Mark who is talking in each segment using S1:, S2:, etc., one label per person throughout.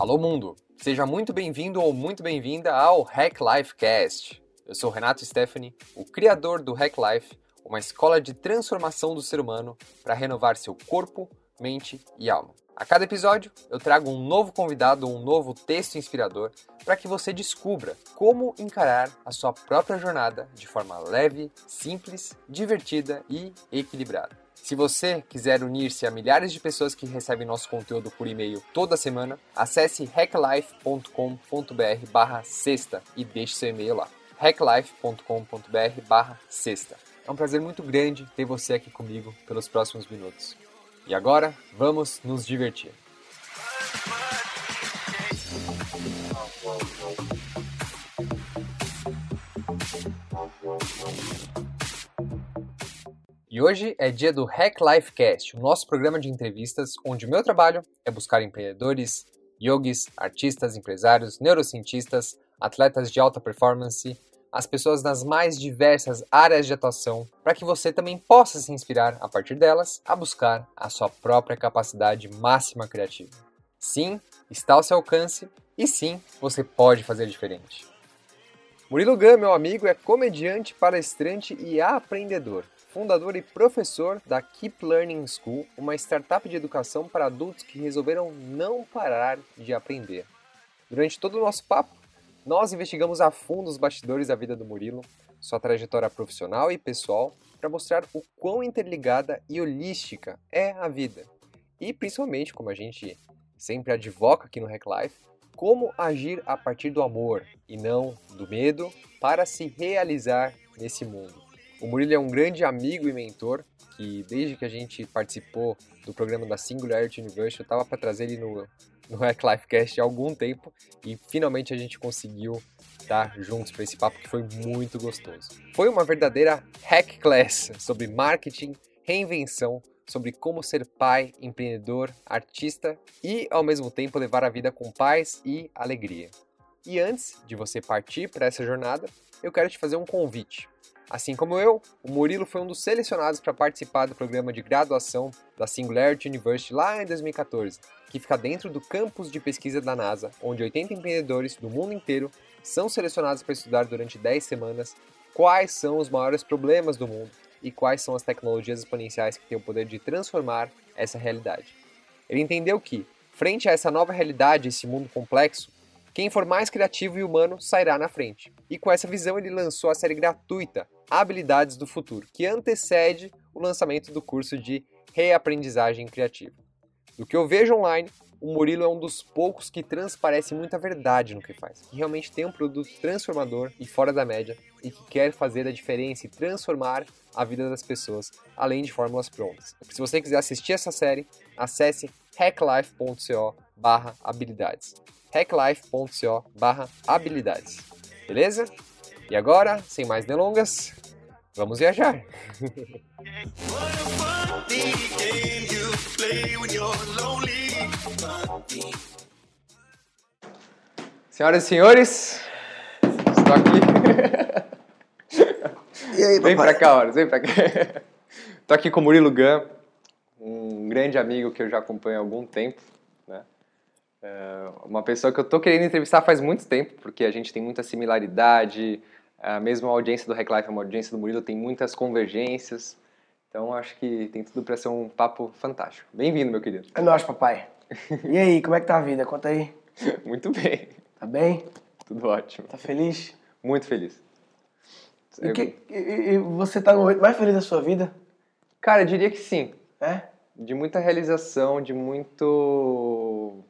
S1: Alô mundo, seja muito bem-vindo ou muito bem-vinda ao Hack Life Cast. Eu sou Renato Stephanie, o criador do Hack Life, uma escola de transformação do ser humano para renovar seu corpo, mente e alma. A cada episódio, eu trago um novo convidado ou um novo texto inspirador para que você descubra como encarar a sua própria jornada de forma leve, simples, divertida e equilibrada. Se você quiser unir-se a milhares de pessoas que recebem nosso conteúdo por e-mail toda semana, acesse hacklife.com.br barra sexta e deixe seu e-mail lá. hacklife.com.br barra sexta. É um prazer muito grande ter você aqui comigo pelos próximos minutos. E agora, vamos nos divertir. E hoje é dia do Hack Life Cast, o nosso programa de entrevistas onde o meu trabalho é buscar empreendedores, yogis, artistas, empresários, neurocientistas, atletas de alta performance, as pessoas nas mais diversas áreas de atuação, para que você também possa se inspirar a partir delas a buscar a sua própria capacidade máxima criativa. Sim, está ao seu alcance e sim, você pode fazer diferente. Murilo Gun, meu amigo, é comediante, palestrante e aprendedor fundador e professor da Keep Learning School, uma startup de educação para adultos que resolveram não parar de aprender. Durante todo o nosso papo, nós investigamos a fundo os bastidores da vida do Murilo, sua trajetória profissional e pessoal, para mostrar o quão interligada e holística é a vida. E principalmente, como a gente sempre advoca aqui no Hack Life, como agir a partir do amor e não do medo para se realizar nesse mundo. O Murilo é um grande amigo e mentor, que desde que a gente participou do programa da Singularity University, eu estava para trazer ele no, no Hack Life Cast há algum tempo e finalmente a gente conseguiu estar juntos para esse papo que foi muito gostoso. Foi uma verdadeira hack class sobre marketing, reinvenção, sobre como ser pai, empreendedor, artista e ao mesmo tempo levar a vida com paz e alegria. E antes de você partir para essa jornada, eu quero te fazer um convite. Assim como eu, o Murilo foi um dos selecionados para participar do programa de graduação da Singularity University lá em 2014, que fica dentro do campus de pesquisa da NASA, onde 80 empreendedores do mundo inteiro são selecionados para estudar durante 10 semanas quais são os maiores problemas do mundo e quais são as tecnologias exponenciais que têm o poder de transformar essa realidade. Ele entendeu que, frente a essa nova realidade, esse mundo complexo, quem for mais criativo e humano sairá na frente. E com essa visão, ele lançou a série gratuita Habilidades do Futuro, que antecede o lançamento do curso de Reaprendizagem Criativa. Do que eu vejo online, o Murilo é um dos poucos que transparece muita verdade no que faz, que realmente tem um produto transformador e fora da média e que quer fazer a diferença e transformar a vida das pessoas, além de fórmulas prontas. Se você quiser assistir essa série, acesse hacklife.co/habilidades hacklife.co barra habilidades. Beleza? E agora, sem mais delongas, vamos viajar! Senhoras e senhores, estou aqui.
S2: E aí,
S1: vem
S2: papai?
S1: pra cá, horas, vem pra cá. Estou aqui com o Murilo Gun, um grande amigo que eu já acompanho há algum tempo. É uma pessoa que eu tô querendo entrevistar faz muito tempo, porque a gente tem muita similaridade, a mesma audiência do Hack Life é uma audiência do Murilo, tem muitas convergências. Então acho que tem tudo para ser um papo fantástico. Bem-vindo, meu querido.
S2: É nóis, papai. E aí, como é que tá a vida? Conta aí.
S1: Muito bem.
S2: Tá bem?
S1: Tudo ótimo.
S2: Tá feliz?
S1: Muito feliz.
S2: E, que, e, e você tá no momento mais feliz da sua vida?
S1: Cara, eu diria que sim.
S2: É?
S1: De muita realização, de muito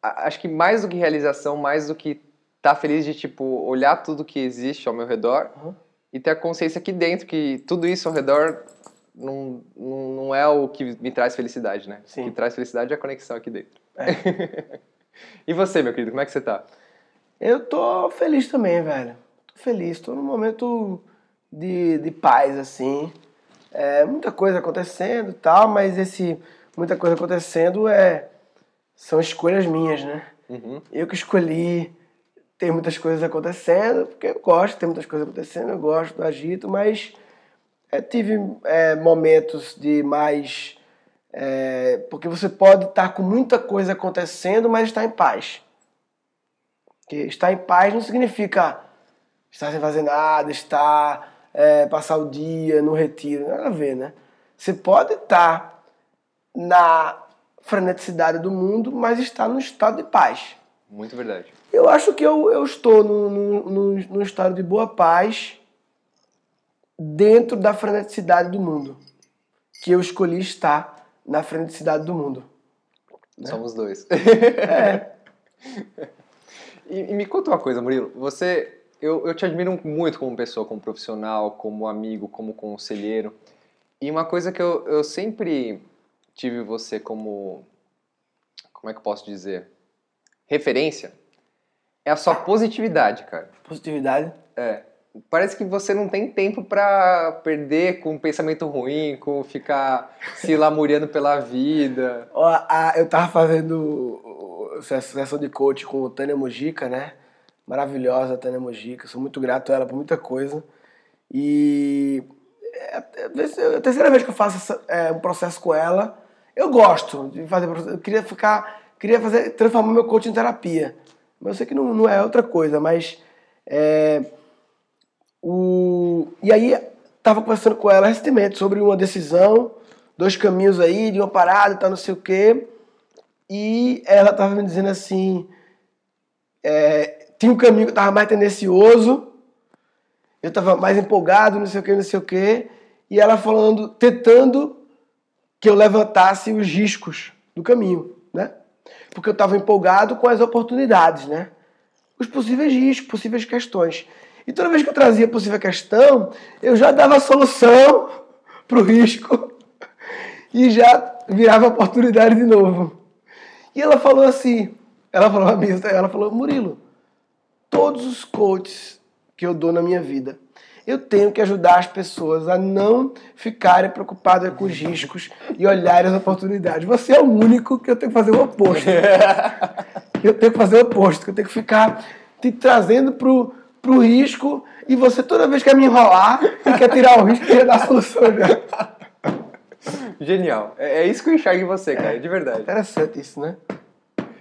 S1: acho que mais do que realização, mais do que estar tá feliz de, tipo, olhar tudo que existe ao meu redor uhum. e ter a consciência aqui dentro que tudo isso ao redor não, não, não é o que me traz felicidade, né?
S2: Sim.
S1: O que traz felicidade é a conexão aqui dentro. É. e você, meu querido, como é que você tá?
S2: Eu tô feliz também, velho. Tô feliz, tô num momento de, de paz, assim. É, muita coisa acontecendo e tal, mas esse muita coisa acontecendo é são escolhas minhas, né?
S1: Uhum.
S2: Eu que escolhi ter muitas coisas acontecendo, porque eu gosto ter muitas coisas acontecendo, eu gosto do agito, mas é, tive é, momentos de mais É, porque você pode estar com muita coisa acontecendo, mas estar em paz. Porque estar em paz não significa estar sem fazer nada, estar passar o dia no retiro, nada a ver, né? Você pode estar na freneticidade do mundo, mas estar no estado de paz.
S1: Muito verdade.
S2: Eu acho que eu, eu estou num estado de boa paz dentro da freneticidade do mundo. Que eu escolhi estar na freneticidade do mundo.
S1: Né? Somos dois. É. e, e, me conta uma coisa, Murilo. Você, eu, eu te admiro muito como pessoa, como profissional, como amigo, como conselheiro. E uma coisa que eu, eu sempre tive você como. Como é que eu posso dizer? Referência é a sua positividade, cara.
S2: Positividade?
S1: É. Parece que você não tem tempo para perder com um pensamento ruim, com ficar se lamuriando pela vida.
S2: Ó, a, eu tava fazendo sessão de coach com o Tânia Mojica, né? Maravilhosa a Tânia Mojica, sou muito grato a ela por muita coisa. E é, é a terceira vez que eu faço é, um processo com ela. Eu gosto de fazer Eu queria ficar, queria fazer, transformar meu coach em terapia. Mas eu sei que não, não é outra coisa, mas. É, o, e aí, estava conversando com ela recentemente sobre uma decisão, dois caminhos aí, de uma parada e tal, não sei o quê. E ela estava me dizendo assim: é, tinha um caminho que estava mais tendencioso, eu estava mais empolgado, não sei o quê, não sei o quê. E ela falando, tentando que eu levantasse os riscos do caminho? Porque eu estava empolgado com as oportunidades, né? Os possíveis riscos, possíveis questões. E toda vez que eu trazia possível questão, eu já dava a solução para o risco e já virava oportunidade de novo. E ela falou assim, ela falou a mim, ela falou, Murilo, todos os coaches que eu dou na minha vida, eu tenho que ajudar as pessoas a não ficarem preocupadas com os riscos e olharem as oportunidades. Você é o único que eu tenho que fazer o oposto. eu tenho que fazer o oposto, que eu tenho que ficar te trazendo pro, pro risco e você toda vez quer me enrolar e quer tirar o risco e quer dar a solução.
S1: Genial. É, é, isso que eu enxergo em você, cara, de verdade.
S2: Interessante isso, né?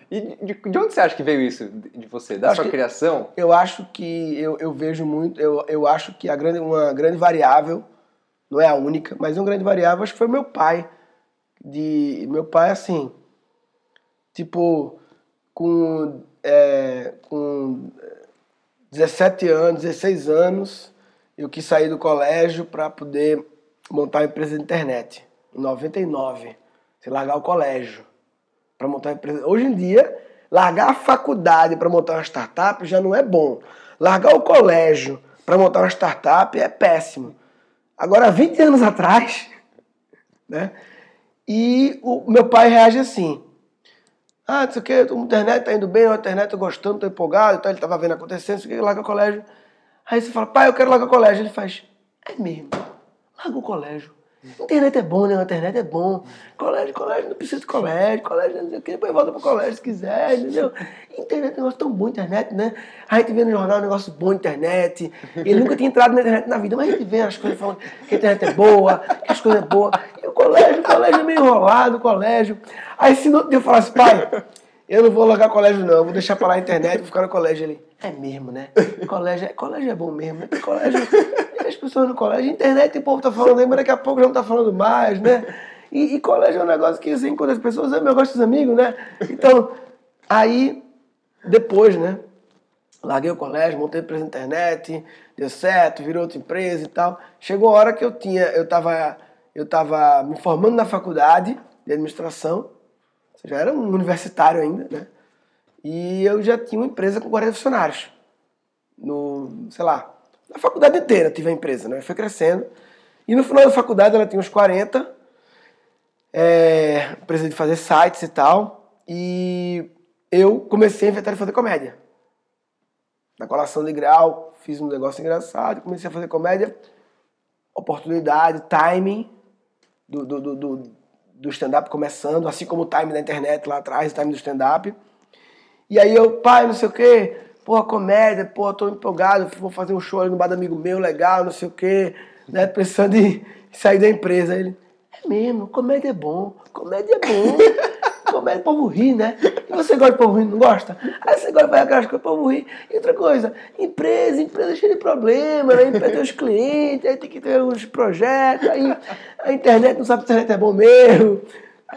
S1: E de, de, onde você acha que veio isso de você? Da acho sua criação?
S2: Eu acho que eu, eu vejo muito, eu, eu acho que a grande, uma grande variável, não é a única, mas uma grande variável acho que foi meu pai. De, meu pai, assim, tipo, com, é, com 17 anos, 16 anos, eu quis sair do colégio para poder montar uma empresa de internet. Em 99, sem largar o colégio para montar uma empresa. Hoje em dia, largar a faculdade para montar uma startup já não é bom. Largar o colégio para montar uma startup é péssimo. Agora, 20 anos atrás, né? E o meu pai reage assim. Ah, não sei o que, a internet tá indo bem, a internet tô gostando, tô empolgado, então ele tava vendo acontecendo, não sei o que, larga o colégio. Aí você fala, pai, eu quero largar o colégio. Ele faz, é mesmo, larga o colégio. Internet é bom, né? Internet é bom. Colégio, colégio, não precisa de colégio, colégio, não sei o quê, depois volta pro colégio se quiser, entendeu? Internet é um negócio tão bom, internet, né? A gente vê no jornal um negócio bom, internet. Ele nunca tinha entrado na internet na vida, mas a gente vê as coisas falando que a internet é boa, que as coisas é boas. E o colégio, o colégio é meio enrolado, o colégio. Aí se no outro dia eu falasse, pai, eu não vou largar colégio não, vou deixar para lá a internet, vou ficar no colégio ali. É mesmo, né? Colégio, é, colégio é bom mesmo, né? Colégio, as pessoas no colégio, internet o povo tá falando aí, mas daqui a pouco já não tá falando mais, né? E, e colégio é um negócio que assim, quando as pessoas amam, eu gosto dos amigos, né? Então, aí, depois, né? Larguei o colégio, montei empresa na internet, deu certo, virou outra empresa e tal. Chegou a hora que eu tinha, eu tava, eu tava me formando na faculdade de administração, já era um universitário ainda, né? E eu já tinha uma empresa com 40 funcionários. No, sei lá, na faculdade inteira tive a empresa, né? Foi crescendo. E no final da faculdade ela tinha uns 40. É, empresa de fazer sites e tal. E eu comecei a inventar de fazer comédia. Na colação de grau, fiz um negócio engraçado, comecei a fazer comédia. Oportunidade, timing do, do, do, do, do stand-up começando, assim como o time da internet lá atrás, o time do stand-up. E aí eu, pai, não sei o quê, porra, comédia, porra, tô empolgado, vou fazer um show ali no bar do amigo meu, legal, não sei o quê, né? Pensando em sair da empresa. Aí ele, É mesmo, comédia é bom, comédia é bom. comédia, o povo ri, né? E você gosta de povo rir, não gosta? Aí você gosta de aquelas coisas, o povo ri. E outra coisa, empresa, empresa cheia de problema, né? Empresa tem os clientes, aí tem que ter os projetos, aí a internet não sabe se a internet é bom mesmo.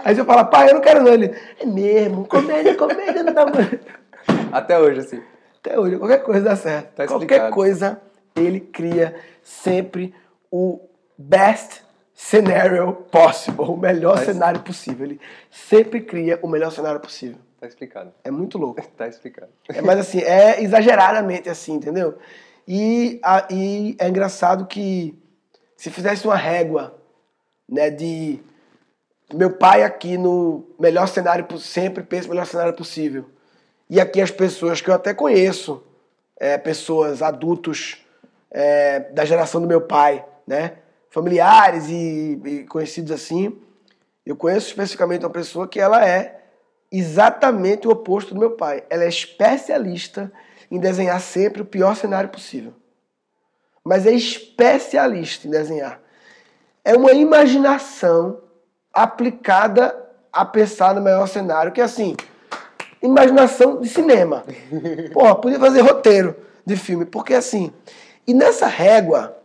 S2: Aí você fala, pai, eu não quero não. Ele, é mesmo, comédia, comédia não dá
S1: Até hoje, assim.
S2: Até hoje, qualquer coisa dá certo.
S1: Tá
S2: qualquer coisa, ele cria sempre o best scenario possible, o melhor tá cenário possível. Ele sempre cria o melhor cenário possível.
S1: Tá explicado.
S2: É muito louco.
S1: tá explicado.
S2: É, mas assim, é exageradamente assim, entendeu? E, a, e é engraçado que se fizesse uma régua, né, de meu pai aqui no melhor cenário sempre pensa no melhor cenário possível. E aqui as pessoas que eu até conheço, é, pessoas adultos é, da geração do meu pai, né? familiares e, e conhecidos assim, eu conheço especificamente uma pessoa que ela é exatamente o oposto do meu pai. Ela é especialista em desenhar sempre o pior cenário possível. Mas é especialista em desenhar. É uma imaginação aplicada a pensar no melhor cenário, que é assim, imaginação de cinema. Porra, podia fazer roteiro de filme, porque assim, e nessa régua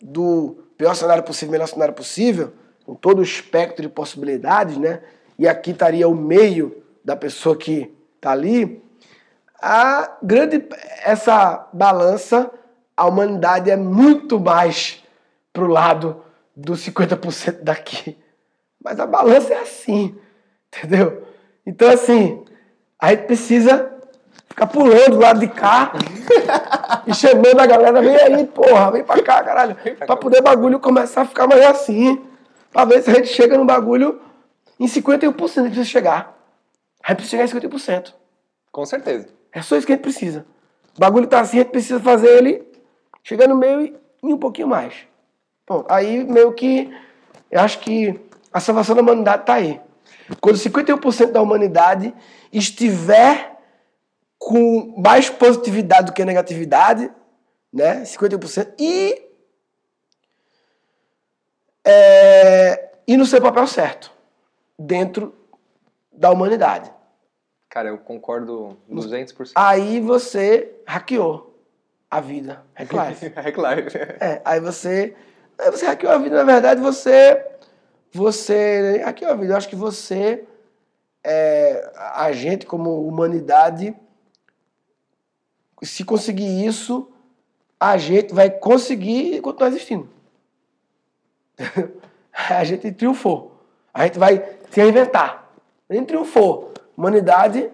S2: do pior cenário possível, melhor cenário possível, com todo o espectro de possibilidades, né? E aqui estaria o meio da pessoa que está ali. A grande essa balança, a humanidade é muito mais pro lado dos 50% daqui. Mas a balança é assim, entendeu? Então assim, a gente precisa ficar pulando do lado de cá e chamando a galera, vem aí, porra, vem pra cá, caralho. Pra poder o bagulho começar a ficar mais assim. Pra ver se a gente chega no bagulho em 51% que precisa chegar. A gente precisa chegar em 50%.
S1: Com certeza.
S2: É só isso que a gente precisa. O bagulho tá assim, a gente precisa fazer ele chegar no meio e, e um pouquinho mais. Bom, aí meio que eu acho que a salvação da humanidade tá aí. Quando 51% da humanidade estiver com mais positividade do que negatividade, né? 51%. E, é, e no seu papel certo, dentro da humanidade.
S1: Cara, eu concordo 200%.
S2: Aí você hackeou a vida. Hack life.
S1: Hack life.
S2: É, aí você, aí você hackeou a vida. Na verdade, você, você hackeou a vida. Eu acho que você, é, a gente como humanidade se conseguir isso, a gente vai conseguir continuar existindo. a gente triunfou. A gente vai se reinventar. A gente triunfou. Humanidade,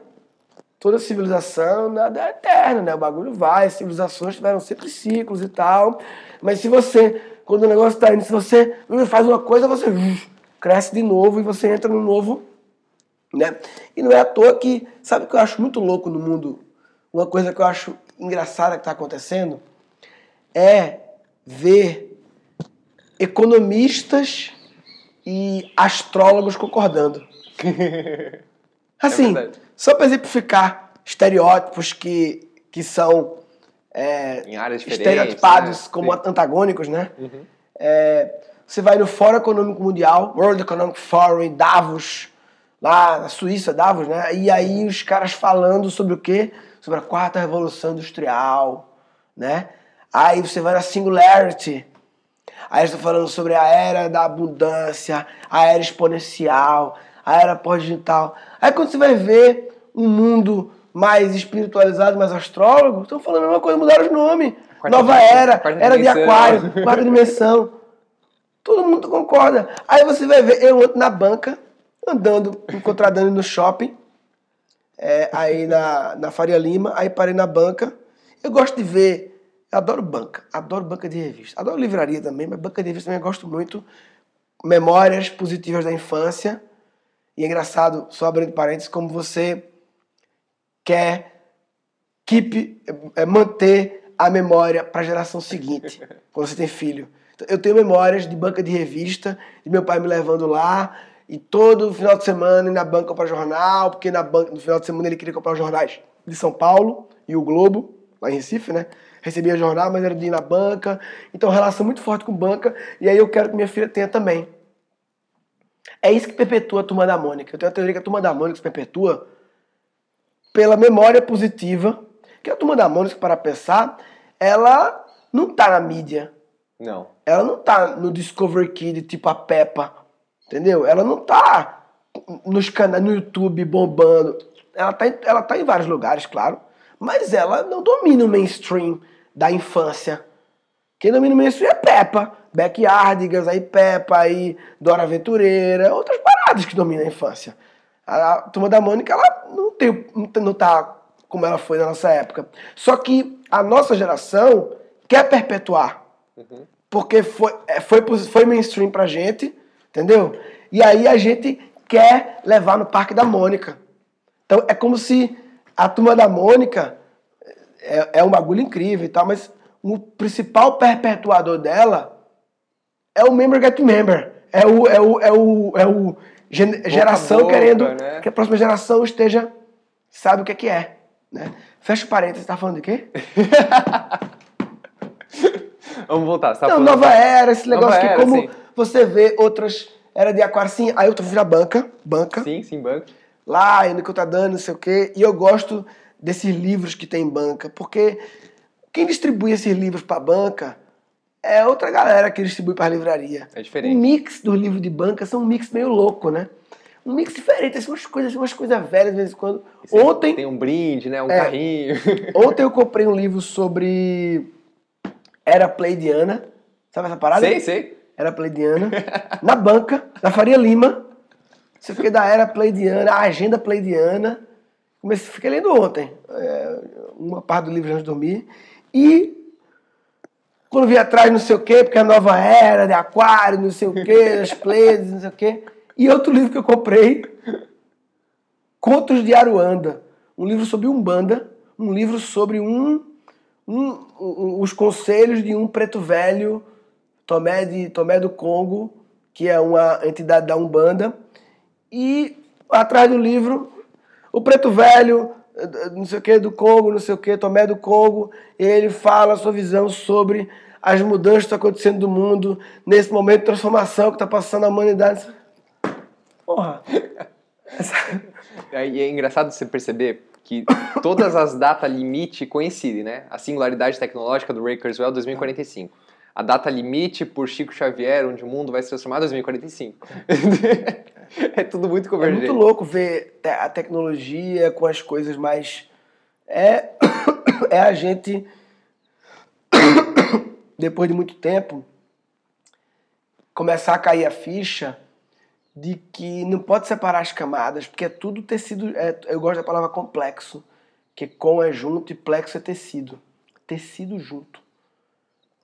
S2: toda civilização, nada é eterno, né? O bagulho vai, as civilizações tiveram sempre ciclos e tal. Mas se você, quando o negócio está indo, se você faz uma coisa, você cresce de novo e você entra no novo. Né? E não é à toa que, sabe o que eu acho muito louco no mundo uma coisa que eu acho engraçada que está acontecendo é ver economistas e astrólogos concordando. Assim, é só para exemplificar estereótipos que, que são é, estereotipados né? como Sim. antagônicos, né? Uhum. É, você vai no Fórum Econômico Mundial, World Economic Forum em Davos, lá na Suíça, Davos, né? E aí os caras falando sobre o quê? sobre a quarta revolução industrial, né? Aí você vai na Singularity, aí está falando sobre a era da abundância, a era exponencial, a era pós-digital. Aí quando você vai ver um mundo mais espiritualizado, mais astrólogo, estão falando a mesma coisa, mudaram os nomes. Quarta Nova era, era de aquário, quarta dimensão. Todo mundo concorda. Aí você vai ver, eu na banca, andando, encontradando no shopping, é, aí na, na Faria Lima, aí parei na banca. Eu gosto de ver, adoro banca, adoro banca de revista, adoro livraria também, mas banca de revista também gosto muito. Memórias positivas da infância. E é engraçado, só abrindo parênteses, como você quer keep, é, manter a memória para a geração seguinte, quando você tem filho. Então, eu tenho memórias de banca de revista, de meu pai me levando lá, e todo final de semana ir na banca comprar jornal, porque na banca, no final de semana ele queria comprar os jornais de São Paulo e o Globo, lá em Recife, né? Recebia jornal, mas era de ir na banca. Então, relação muito forte com banca. E aí eu quero que minha filha tenha também. É isso que perpetua a turma da Mônica. Eu tenho a teoria que a turma da Mônica se perpetua pela memória positiva, que a turma da Mônica, para pensar, ela não tá na mídia.
S1: Não.
S2: Ela não tá no Discovery Kid, tipo a Peppa, entendeu? Ela não tá nos canais, no YouTube bombando. Ela tá, em, ela tá em vários lugares, claro, mas ela não domina o mainstream da infância. Quem domina o mainstream é Peppa, Backyardigans, aí Peppa, aí Dora Aventureira, outras paradas que dominam a infância. A, Turma da Mônica, ela não, tem, não tá como ela foi na nossa época. Só que a nossa geração quer perpetuar. Uhum. Porque foi, é, foi, foi mainstream pra gente, entendeu? E aí a gente quer levar no Parque da Mônica. Então é como se a turma da Mônica é, é um bagulho incrível e tal, mas o principal perpetuador dela é o Member Get Member. É o, é o, é o, é o geração boca, querendo né? que a próxima geração esteja, sabe o que é que é. Né? Fecha o parênteses, tá falando de quê?
S1: Vamos voltar.
S2: Tá Não, nova era, esse negócio que como sim. você vê outras era de aquário, sim. Aí eu tô vendo banca, banca.
S1: Sim, sim, banca.
S2: Lá, ainda que eu tá dando, não sei o quê. E eu gosto desses livros que tem banca, porque quem distribui esses livros para banca é outra galera que distribui para livraria.
S1: É diferente.
S2: O mix dos livros de banca são um mix meio louco, né? Um mix diferente, assim, umas coisas, umas coisas velhas de vez em quando. Ontem
S1: tem um brinde, né? Um é, carrinho.
S2: Ontem eu comprei um livro sobre era pleidiana. Sabe essa parada?
S1: Sei, sei.
S2: Era pleidiana. na banca, na Faria Lima. Você fiquei da era pleidiana, a agenda pleidiana. Comecei, fiquei lendo ontem. É, uma parte do livro antes de dormir. E quando vi atrás, não sei o quê, porque a nova era de aquário, não sei o quê, as Pleiades, não sei o quê. E outro livro que eu comprei, Contos de Aruanda. Um livro sobre Umbanda. Um livro sobre um um, um, os conselhos de um preto velho, Tomé, de, Tomé do Congo, que é uma entidade da Umbanda, e atrás do livro, o preto velho, não sei o que, do Congo, não sei o que, Tomé do Congo, ele fala a sua visão sobre as mudanças que estão acontecendo no mundo, nesse momento de transformação que está passando a humanidade. Porra!
S1: É, e é engraçado você perceber que todas as datas limite coincidem, né? A singularidade tecnológica do Ray Kurzweil 2045. A data limite por Chico Xavier, onde o mundo vai se transformar, 2045. é tudo muito convergente.
S2: É muito louco ver a tecnologia com as coisas mais... É, é a gente, depois de muito tempo, começar a cair a ficha de que não pode separar as camadas, porque é tudo tecido. É, eu gosto da palavra complexo, que com é junto e plexo é tecido. Tecido junto.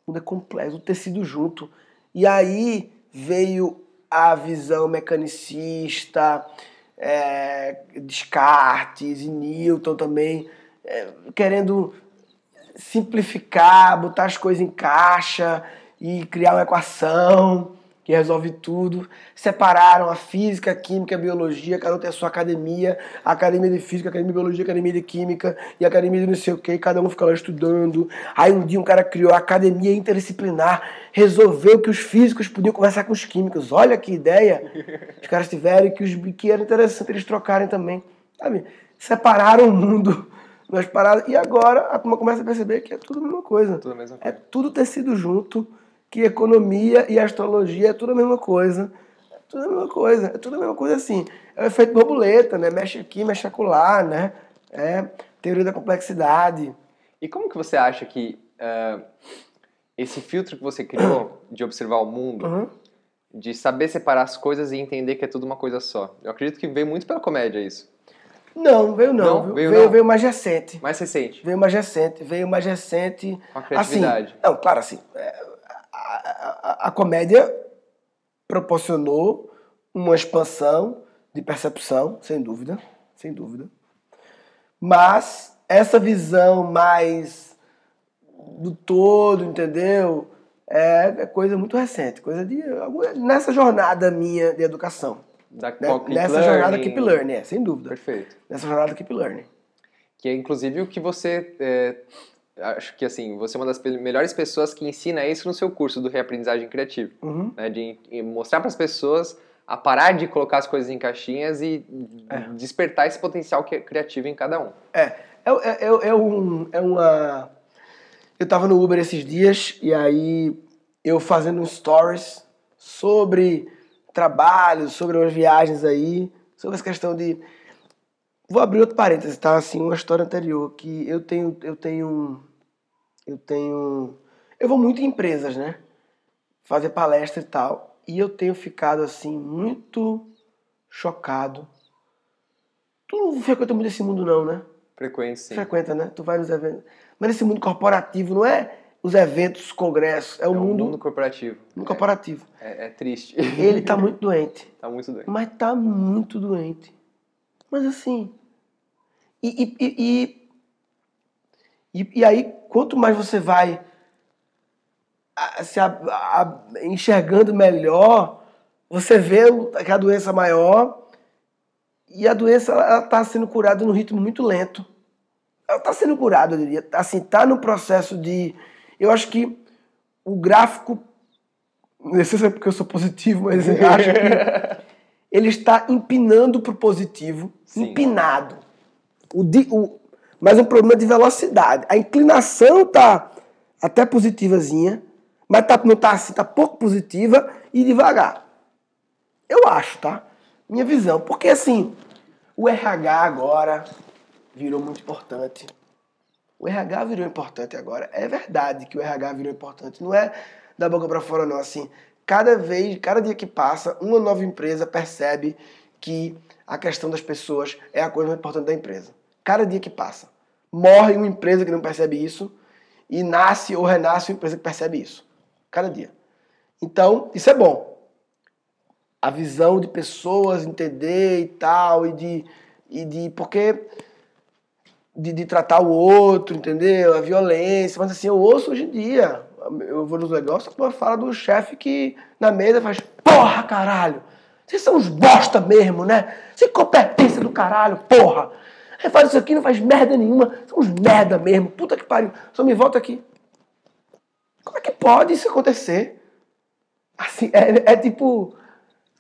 S2: Tudo é complexo, o tecido junto. E aí veio a visão mecanicista, é, Descartes e Newton também, é, querendo simplificar, botar as coisas em caixa e criar uma equação que resolve tudo. Separaram a física, a química, a biologia, cada um tem a sua academia, a academia de física, a academia de biologia, a academia de química e a academia de não sei o que, cada um fica lá estudando. Aí um dia um cara criou a academia interdisciplinar, resolveu que os físicos podiam conversar com os químicos. Olha que ideia os caras tiveram que, os, que era interessante eles trocarem também. Sabe? Separaram o mundo nas paradas. E agora a turma começa a perceber que é tudo a mesma coisa.
S1: Tudo a mesma
S2: é coisa. É tudo tecido junto que economia e astrologia é tudo a mesma coisa. É tudo a mesma coisa, é tudo a mesma coisa assim. É o efeito borboleta, né? Mexe aqui, mexe acolá, né? É teoria da complexidade.
S1: E como que você acha que uh, esse filtro que você criou de observar o mundo, uhum. de saber separar as coisas e entender que é tudo uma coisa só, eu acredito que veio muito pela comédia isso.
S2: Não, veio não. não veio, veio, não. veio mais recente.
S1: Mais recente.
S2: Veio mais recente. Veio mais recente.
S1: Com a criatividade.
S2: Assim, não, claro, assim. É, a, a comédia proporcionou uma expansão de percepção, sem dúvida, sem dúvida. Mas essa visão mais do todo, entendeu? É, é coisa muito recente, coisa de nessa jornada minha de educação.
S1: Da
S2: né? Nessa jornada Keep Learning, é, sem dúvida.
S1: Perfeito.
S2: Nessa jornada Keep Learning.
S1: Que é inclusive o que você é, acho que assim, você é uma das melhores pessoas que ensina isso no seu curso do reaprendizagem criativa. Uhum. Né, de mostrar para as pessoas a parar de colocar as coisas em caixinhas e é. despertar esse potencial criativo em cada um.
S2: É, é, é, é, é, um, é uma. Eu tava no Uber esses dias e aí eu fazendo stories sobre trabalho, sobre umas viagens aí, sobre essa questão de. Vou abrir outro parênteses, tá? Assim, uma história anterior que eu tenho, eu tenho, eu tenho, eu vou muito em empresas, né? Fazer palestra e tal. E eu tenho ficado assim muito chocado. Tu não frequenta muito esse mundo não, né?
S1: Frequente, sim.
S2: Frequenta, né? Tu vai nos eventos. Mas esse mundo corporativo não é os eventos, os congressos, é o é mundo...
S1: mundo corporativo.
S2: Mundo é, corporativo.
S1: É, é, triste.
S2: Ele tá muito doente.
S1: tá muito doente.
S2: Mas tá muito doente. Mas assim... E, e, e, e, e aí, quanto mais você vai se a, a, enxergando melhor, você vê que a doença é maior e a doença está sendo curada num ritmo muito lento. Ela está sendo curada, eu diria. Assim, está no processo de. Eu acho que o gráfico. Não sei se é porque eu sou positivo, mas eu acho que ele está empinando para o positivo. Sim. Empinado. O, o, mas um problema de velocidade. A inclinação está até positivazinha mas tá, não está assim, está pouco positiva e devagar. Eu acho, tá? Minha visão. Porque assim, o RH agora virou muito importante. O RH virou importante agora. É verdade que o RH virou importante. Não é da boca para fora, não. Assim, cada vez, cada dia que passa, uma nova empresa percebe que a questão das pessoas é a coisa mais importante da empresa. Cada dia que passa. Morre uma empresa que não percebe isso e nasce ou renasce uma empresa que percebe isso cada dia. Então, isso é bom. A visão de pessoas entender e tal, e de. E de porque. De, de tratar o outro, entendeu? A violência. Mas assim, eu ouço hoje em dia. Eu vou nos negócios, uma fala do chefe que na mesa faz: Porra, caralho! Vocês são uns bosta mesmo, né? Sem competência do caralho, porra! Aí faz isso aqui, não faz merda nenhuma. São uns merda mesmo. Puta que pariu. Só me volta aqui. Como é que pode isso acontecer? Assim, é, é tipo,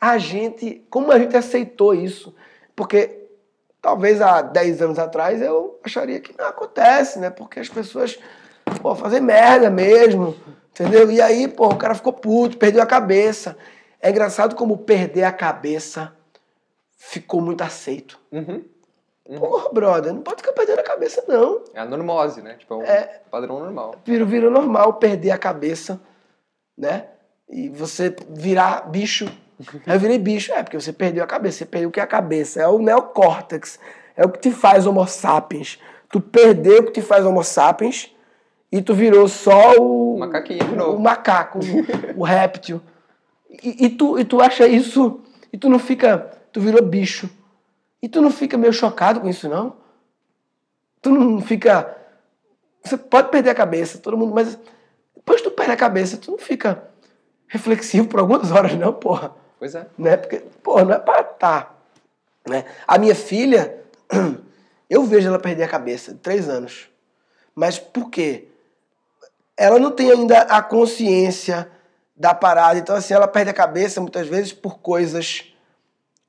S2: a gente, como a gente aceitou isso? Porque talvez há 10 anos atrás eu acharia que não acontece, né? Porque as pessoas, pô, fazem merda mesmo, entendeu? E aí, pô, o cara ficou puto, perdeu a cabeça. É engraçado como perder a cabeça ficou muito aceito.
S1: Uhum.
S2: Uhum. Porra, brother, não pode ficar perdendo a cabeça, não.
S1: É a normose, né? Tipo, é um é, padrão normal.
S2: Vira, vira normal perder a cabeça, né? E você virar bicho. Eu virei bicho. É, porque você perdeu a cabeça. Você perdeu o que é a cabeça? É o neocórtex. É o que te faz homo sapiens. Tu perdeu o que te faz homo sapiens e tu virou só o...
S1: Macaquinho de
S2: novo. O macaco, o, o réptil. E, e, tu, e tu acha isso... E tu não fica... Tu virou bicho. E tu não fica meio chocado com isso, não? Tu não fica. Você pode perder a cabeça, todo mundo, mas depois tu perde a cabeça, tu não fica reflexivo por algumas horas, não, porra.
S1: Pois é.
S2: Né? Porque, porra, não é pra tá. Né? A minha filha, eu vejo ela perder a cabeça, de três anos. Mas por quê? Ela não tem ainda a consciência da parada. Então, assim, ela perde a cabeça muitas vezes por coisas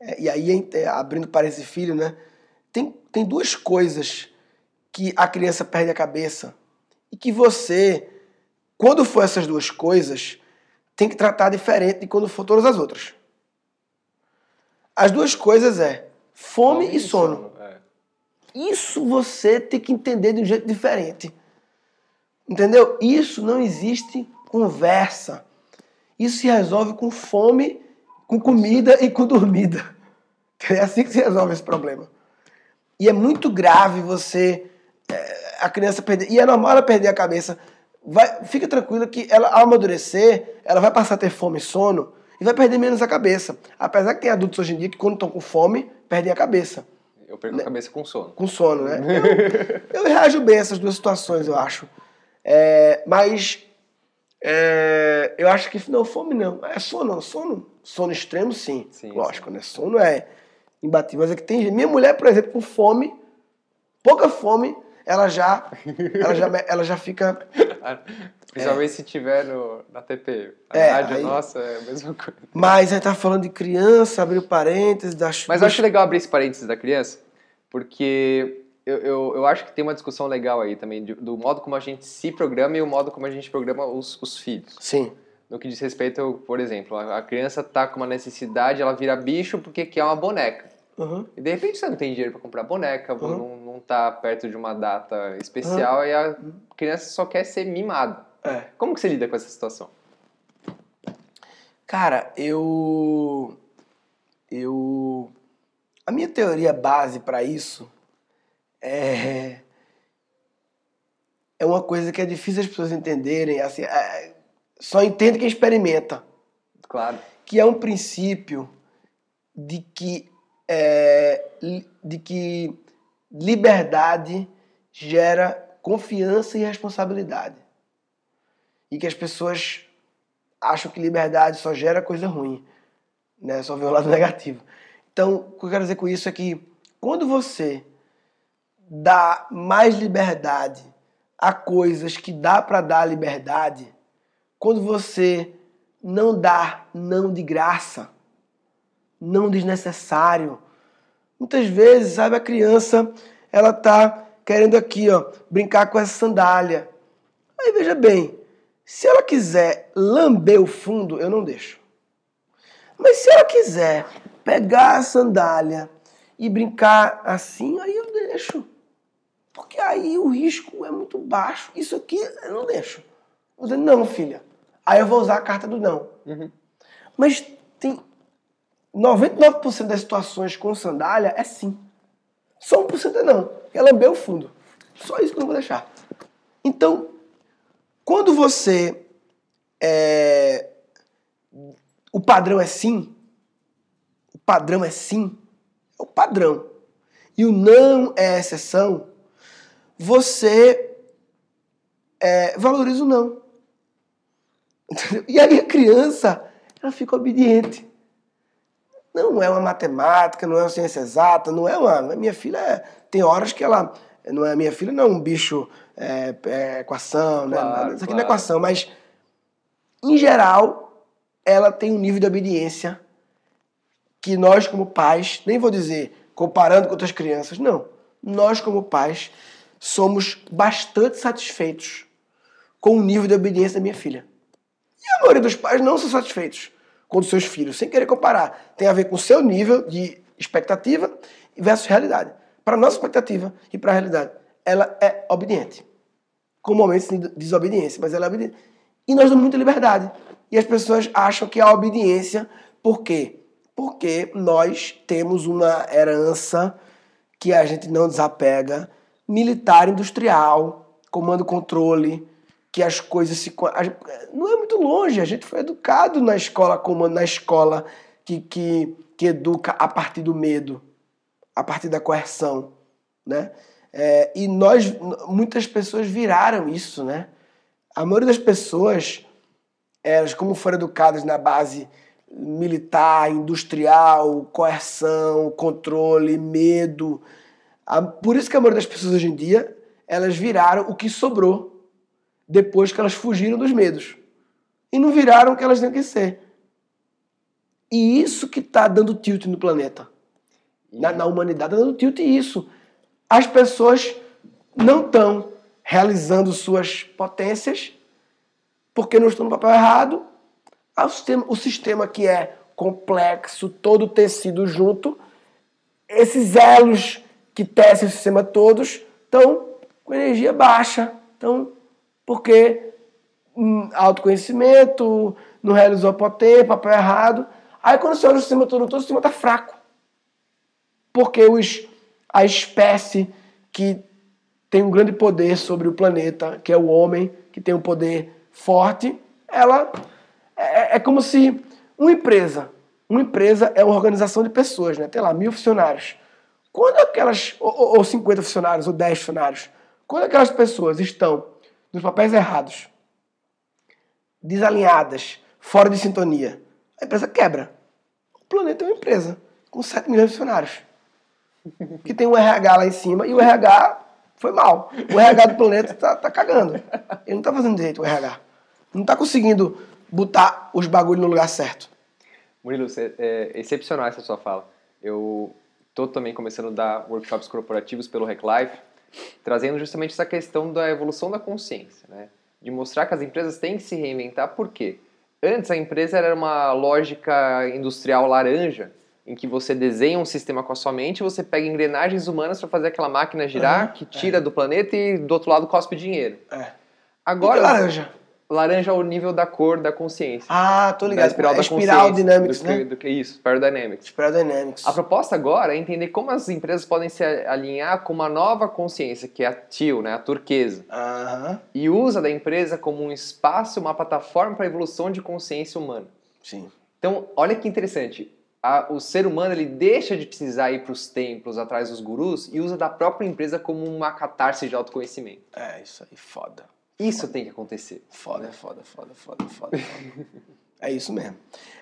S2: é, e aí, é, abrindo para esse filho, né? Tem, tem duas coisas que a criança perde a cabeça e que você, quando for essas duas coisas, tem que tratar diferente de quando for todas as outras. As duas coisas é fome, fome e sono. sono é. Isso você tem que entender de um jeito diferente. Entendeu? Isso não existe conversa. Isso se resolve com fome com comida e com dormida. É assim que se resolve esse problema. E é muito grave você. É, a criança perder. E é normal ela perder a cabeça. Vai, fica tranquila que ela, ao amadurecer, ela vai passar a ter fome e sono e vai perder menos a cabeça. Apesar que tem adultos hoje em dia que, quando estão com fome, perdem a cabeça.
S1: Eu perco né? a cabeça com sono.
S2: Com sono, né? eu, eu reajo bem a essas duas situações, eu acho. É, mas é, eu acho que não, fome não. É sono, sono. Sono extremo, sim. sim Lógico, sim. né? Sono é imbatível. Mas é que tem Minha mulher, por exemplo, com fome, pouca fome, ela já, ela já, ela já fica.
S1: Principalmente é. se tiver no, na TP. A
S2: é,
S1: rádio
S2: aí,
S1: nossa é a mesma coisa.
S2: Mas a gente tá falando de criança, abriu parênteses, da
S1: Mas eu acho legal abrir esse parênteses da criança, porque eu, eu, eu acho que tem uma discussão legal aí também, do modo como a gente se programa e o modo como a gente programa os, os filhos.
S2: Sim.
S1: No que diz respeito, por exemplo, a criança tá com uma necessidade, ela vira bicho porque quer uma boneca.
S2: Uhum.
S1: E de repente você não tem dinheiro para comprar boneca, uhum. não, não tá perto de uma data especial uhum. e a criança só quer ser mimada.
S2: É.
S1: Como que você lida com essa situação?
S2: Cara, eu. Eu. A minha teoria base para isso é. É uma coisa que é difícil as pessoas entenderem. Assim, é... Só entende quem experimenta.
S1: Claro.
S2: Que é um princípio de que é, de que liberdade gera confiança e responsabilidade. E que as pessoas acham que liberdade só gera coisa ruim, né? só vê o lado negativo. Então, o que eu quero dizer com isso é que quando você dá mais liberdade a coisas que dá para dar liberdade, quando você não dá não de graça, não desnecessário. Muitas vezes, sabe, a criança, ela tá querendo aqui, ó, brincar com essa sandália. Aí veja bem, se ela quiser lamber o fundo, eu não deixo. Mas se ela quiser pegar a sandália e brincar assim, aí eu deixo. Porque aí o risco é muito baixo. Isso aqui eu não deixo. Vou dizer, não, filha. Aí eu vou usar a carta do não.
S1: Uhum.
S2: Mas tem 99% das situações com sandália é sim. Só 1% é não. É lamber o fundo. Só isso que eu não vou deixar. Então, quando você. É, o padrão é sim. O padrão é sim. É o padrão. E o não é exceção. Você é, valoriza o não. Entendeu? E aí a criança, ela fica obediente. Não é uma matemática, não é uma ciência exata, não é uma. Minha filha é, tem horas que ela. Não é minha filha, não é um bicho é, é equação, né?
S1: Claro,
S2: Isso aqui
S1: claro.
S2: não é equação, mas em geral ela tem um nível de obediência que nós como pais, nem vou dizer comparando com outras crianças, não. Nós como pais somos bastante satisfeitos com o nível de obediência da minha filha. E a maioria dos pais não são satisfeitos com os seus filhos, sem querer comparar. Tem a ver com o seu nível de expectativa versus realidade. Para a nossa expectativa e para a realidade, ela é obediente. Com momentos de desobediência, mas ela é obediente. E nós damos muita liberdade. E as pessoas acham que a obediência, por quê? Porque nós temos uma herança que a gente não desapega, militar industrial, comando controle, que as coisas se. Não é muito longe, a gente foi educado na escola como na escola que, que, que educa a partir do medo, a partir da coerção. Né? É, e nós, muitas pessoas viraram isso, né? A maioria das pessoas, elas, como foram educadas na base militar, industrial, coerção, controle, medo. Por isso que a maioria das pessoas hoje em dia, elas viraram o que sobrou depois que elas fugiram dos medos. E não viraram o que elas têm que ser. E isso que está dando tilt no planeta. Na, na humanidade está dando tilt isso. As pessoas não estão realizando suas potências porque não estão no papel errado. Ah, o sistema, o sistema que é complexo, todo tecido junto, esses elos que tecem o sistema todos estão com energia baixa. Então, porque hum, autoconhecimento, não realizou potência, papel errado. Aí quando você olha o sistema todo, todo o sistema está fraco. Porque os, a espécie que tem um grande poder sobre o planeta, que é o homem, que tem um poder forte, ela é, é como se uma empresa, uma empresa é uma organização de pessoas, né? Tem lá mil funcionários. Quando aquelas, ou, ou 50 funcionários, ou 10 funcionários, quando aquelas pessoas estão nos papéis errados, desalinhadas, fora de sintonia, a empresa quebra. O planeta é uma empresa com 7 milhões de funcionários, que tem um RH lá em cima, e o RH Foi mal. O RH do planeta tá, tá cagando. Ele não tá fazendo direito o RH. Não tá conseguindo botar os bagulhos no lugar certo.
S1: Murilo, você, é excepcional essa sua fala. Eu tô também começando a dar workshops corporativos pelo RecLife, trazendo justamente essa questão da evolução da consciência, né? De mostrar que as empresas têm que se reinventar, por quê? Antes a empresa era uma lógica industrial laranja, em que você desenha um sistema com a sua mente, você pega engrenagens humanas para fazer aquela máquina girar, uhum, que tira é. do planeta e do outro lado cospe dinheiro.
S2: É.
S1: Agora,
S2: laranja?
S1: Laranja ao nível da cor da consciência.
S2: Ah, tô ligado. Da espiral, é da espiral Dynamics,
S1: do
S2: né?
S1: do que isso, Spiral Dynamics.
S2: Spiral Dynamics.
S1: A proposta agora é entender como as empresas podem se alinhar com uma nova consciência, que é a teal, né, a turquesa.
S2: Aham.
S1: E usa da empresa como um espaço, uma plataforma para a evolução de consciência humana.
S2: Sim.
S1: Então, olha que interessante. A, o ser humano ele deixa de precisar ir para os templos atrás dos gurus e usa da própria empresa como uma catarse de autoconhecimento.
S2: É, isso aí, foda.
S1: Isso tem que acontecer.
S2: Foda, foda, foda, foda, foda, foda. é isso mesmo.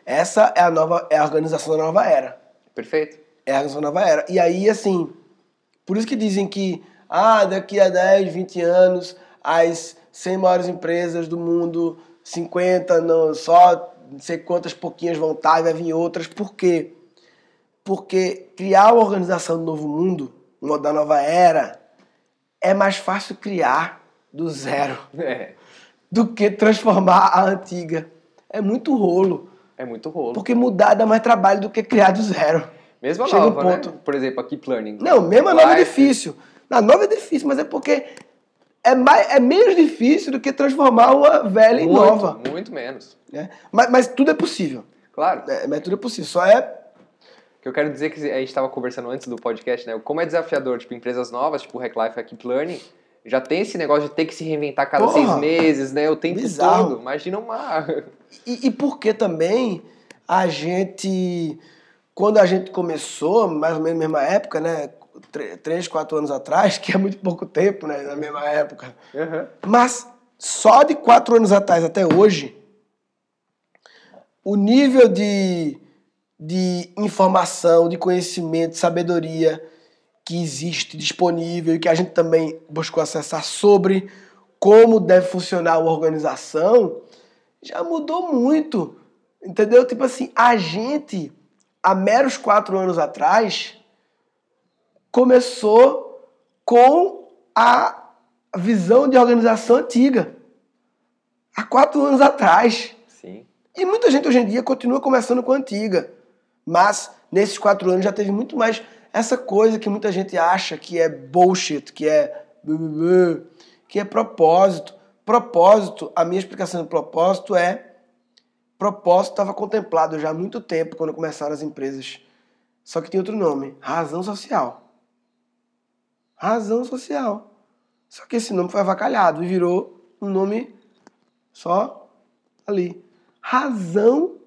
S2: Essa é a nova, é a organização da nova era.
S1: Perfeito.
S2: É a organização da nova era. E aí, assim, por isso que dizem que, ah, daqui a 10, 20 anos, as 100 maiores empresas do mundo, 50, não, só não sei quantas pouquinhas vão estar e vai vir outras. Por quê? Porque criar uma organização do novo mundo, da nova era, é mais fácil criar do zero
S1: é.
S2: do que transformar a antiga. É muito rolo.
S1: É muito rolo.
S2: Porque mudar dá mais trabalho do que criar do zero.
S1: Mesmo a Chega nova, um ponto. Né? Por exemplo, a Keep Learning.
S2: Não, mesmo a nova é difícil. Na nova é difícil, mas é porque é, mais, é menos difícil do que transformar uma velha
S1: muito,
S2: em nova.
S1: Muito menos.
S2: É? Mas, mas tudo é possível.
S1: Claro.
S2: É, mas tudo é possível. Só é
S1: que eu quero dizer que a gente estava conversando antes do podcast, né? Como é desafiador, tipo, empresas novas, tipo Hack Life, a Keep Learning, já tem esse negócio de ter que se reinventar cada Porra, seis meses, né? O tempo bizarro. todo. Imagina uma.
S2: E, e porque também a gente. Quando a gente começou, mais ou menos na mesma época, né? Três, quatro anos atrás, que é muito pouco tempo, né? Na mesma época.
S1: Uhum.
S2: Mas só de quatro anos atrás até hoje, o nível de, de informação, de conhecimento, de sabedoria que existe disponível e que a gente também buscou acessar sobre como deve funcionar uma organização, já mudou muito. Entendeu? Tipo assim, a gente, há meros quatro anos atrás, começou com a visão de organização antiga. Há quatro anos atrás.
S1: Sim.
S2: E muita gente hoje em dia continua começando com a antiga. Mas nesses quatro anos já teve muito mais essa coisa que muita gente acha que é bullshit, que é que é propósito. Propósito, a minha explicação de propósito é propósito estava contemplado já há muito tempo quando começaram as empresas. Só que tem outro nome, razão social. Razão social. Só que esse nome foi avacalhado e virou um nome só ali. Razão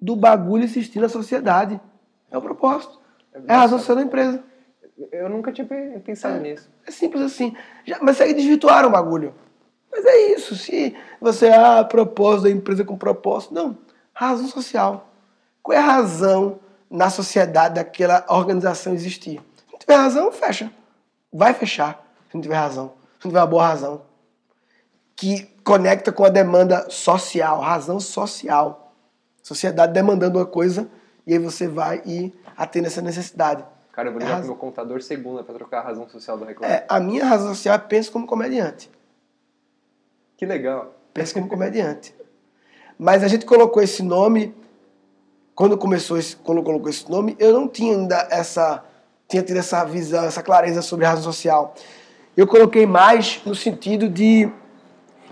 S2: do bagulho existir na sociedade. É o propósito. É a razão social da empresa.
S1: Eu nunca tinha pensado
S2: é,
S1: nisso.
S2: É simples assim. Já, mas segue desvirtuar o bagulho. Mas é isso. Se você, ah, propósito da empresa com propósito. Não. Razão social. Qual é a razão na sociedade daquela organização existir? Se não tiver razão, fecha. Vai fechar. Se não tiver razão. Se não tiver uma boa razão. Que conecta com a demanda social. Razão social. Sociedade demandando uma coisa e aí você vai e atende essa necessidade.
S1: Cara, eu vou ligar é pro meu contador segunda para trocar a razão social do reclame.
S2: É, a minha razão social é penso como comediante.
S1: Que legal.
S2: Penso como comediante. Mas a gente colocou esse nome, quando começou esse, quando colocou esse nome, eu não tinha ainda essa, tinha tido essa visão, essa clareza sobre a razão social. Eu coloquei mais no sentido de,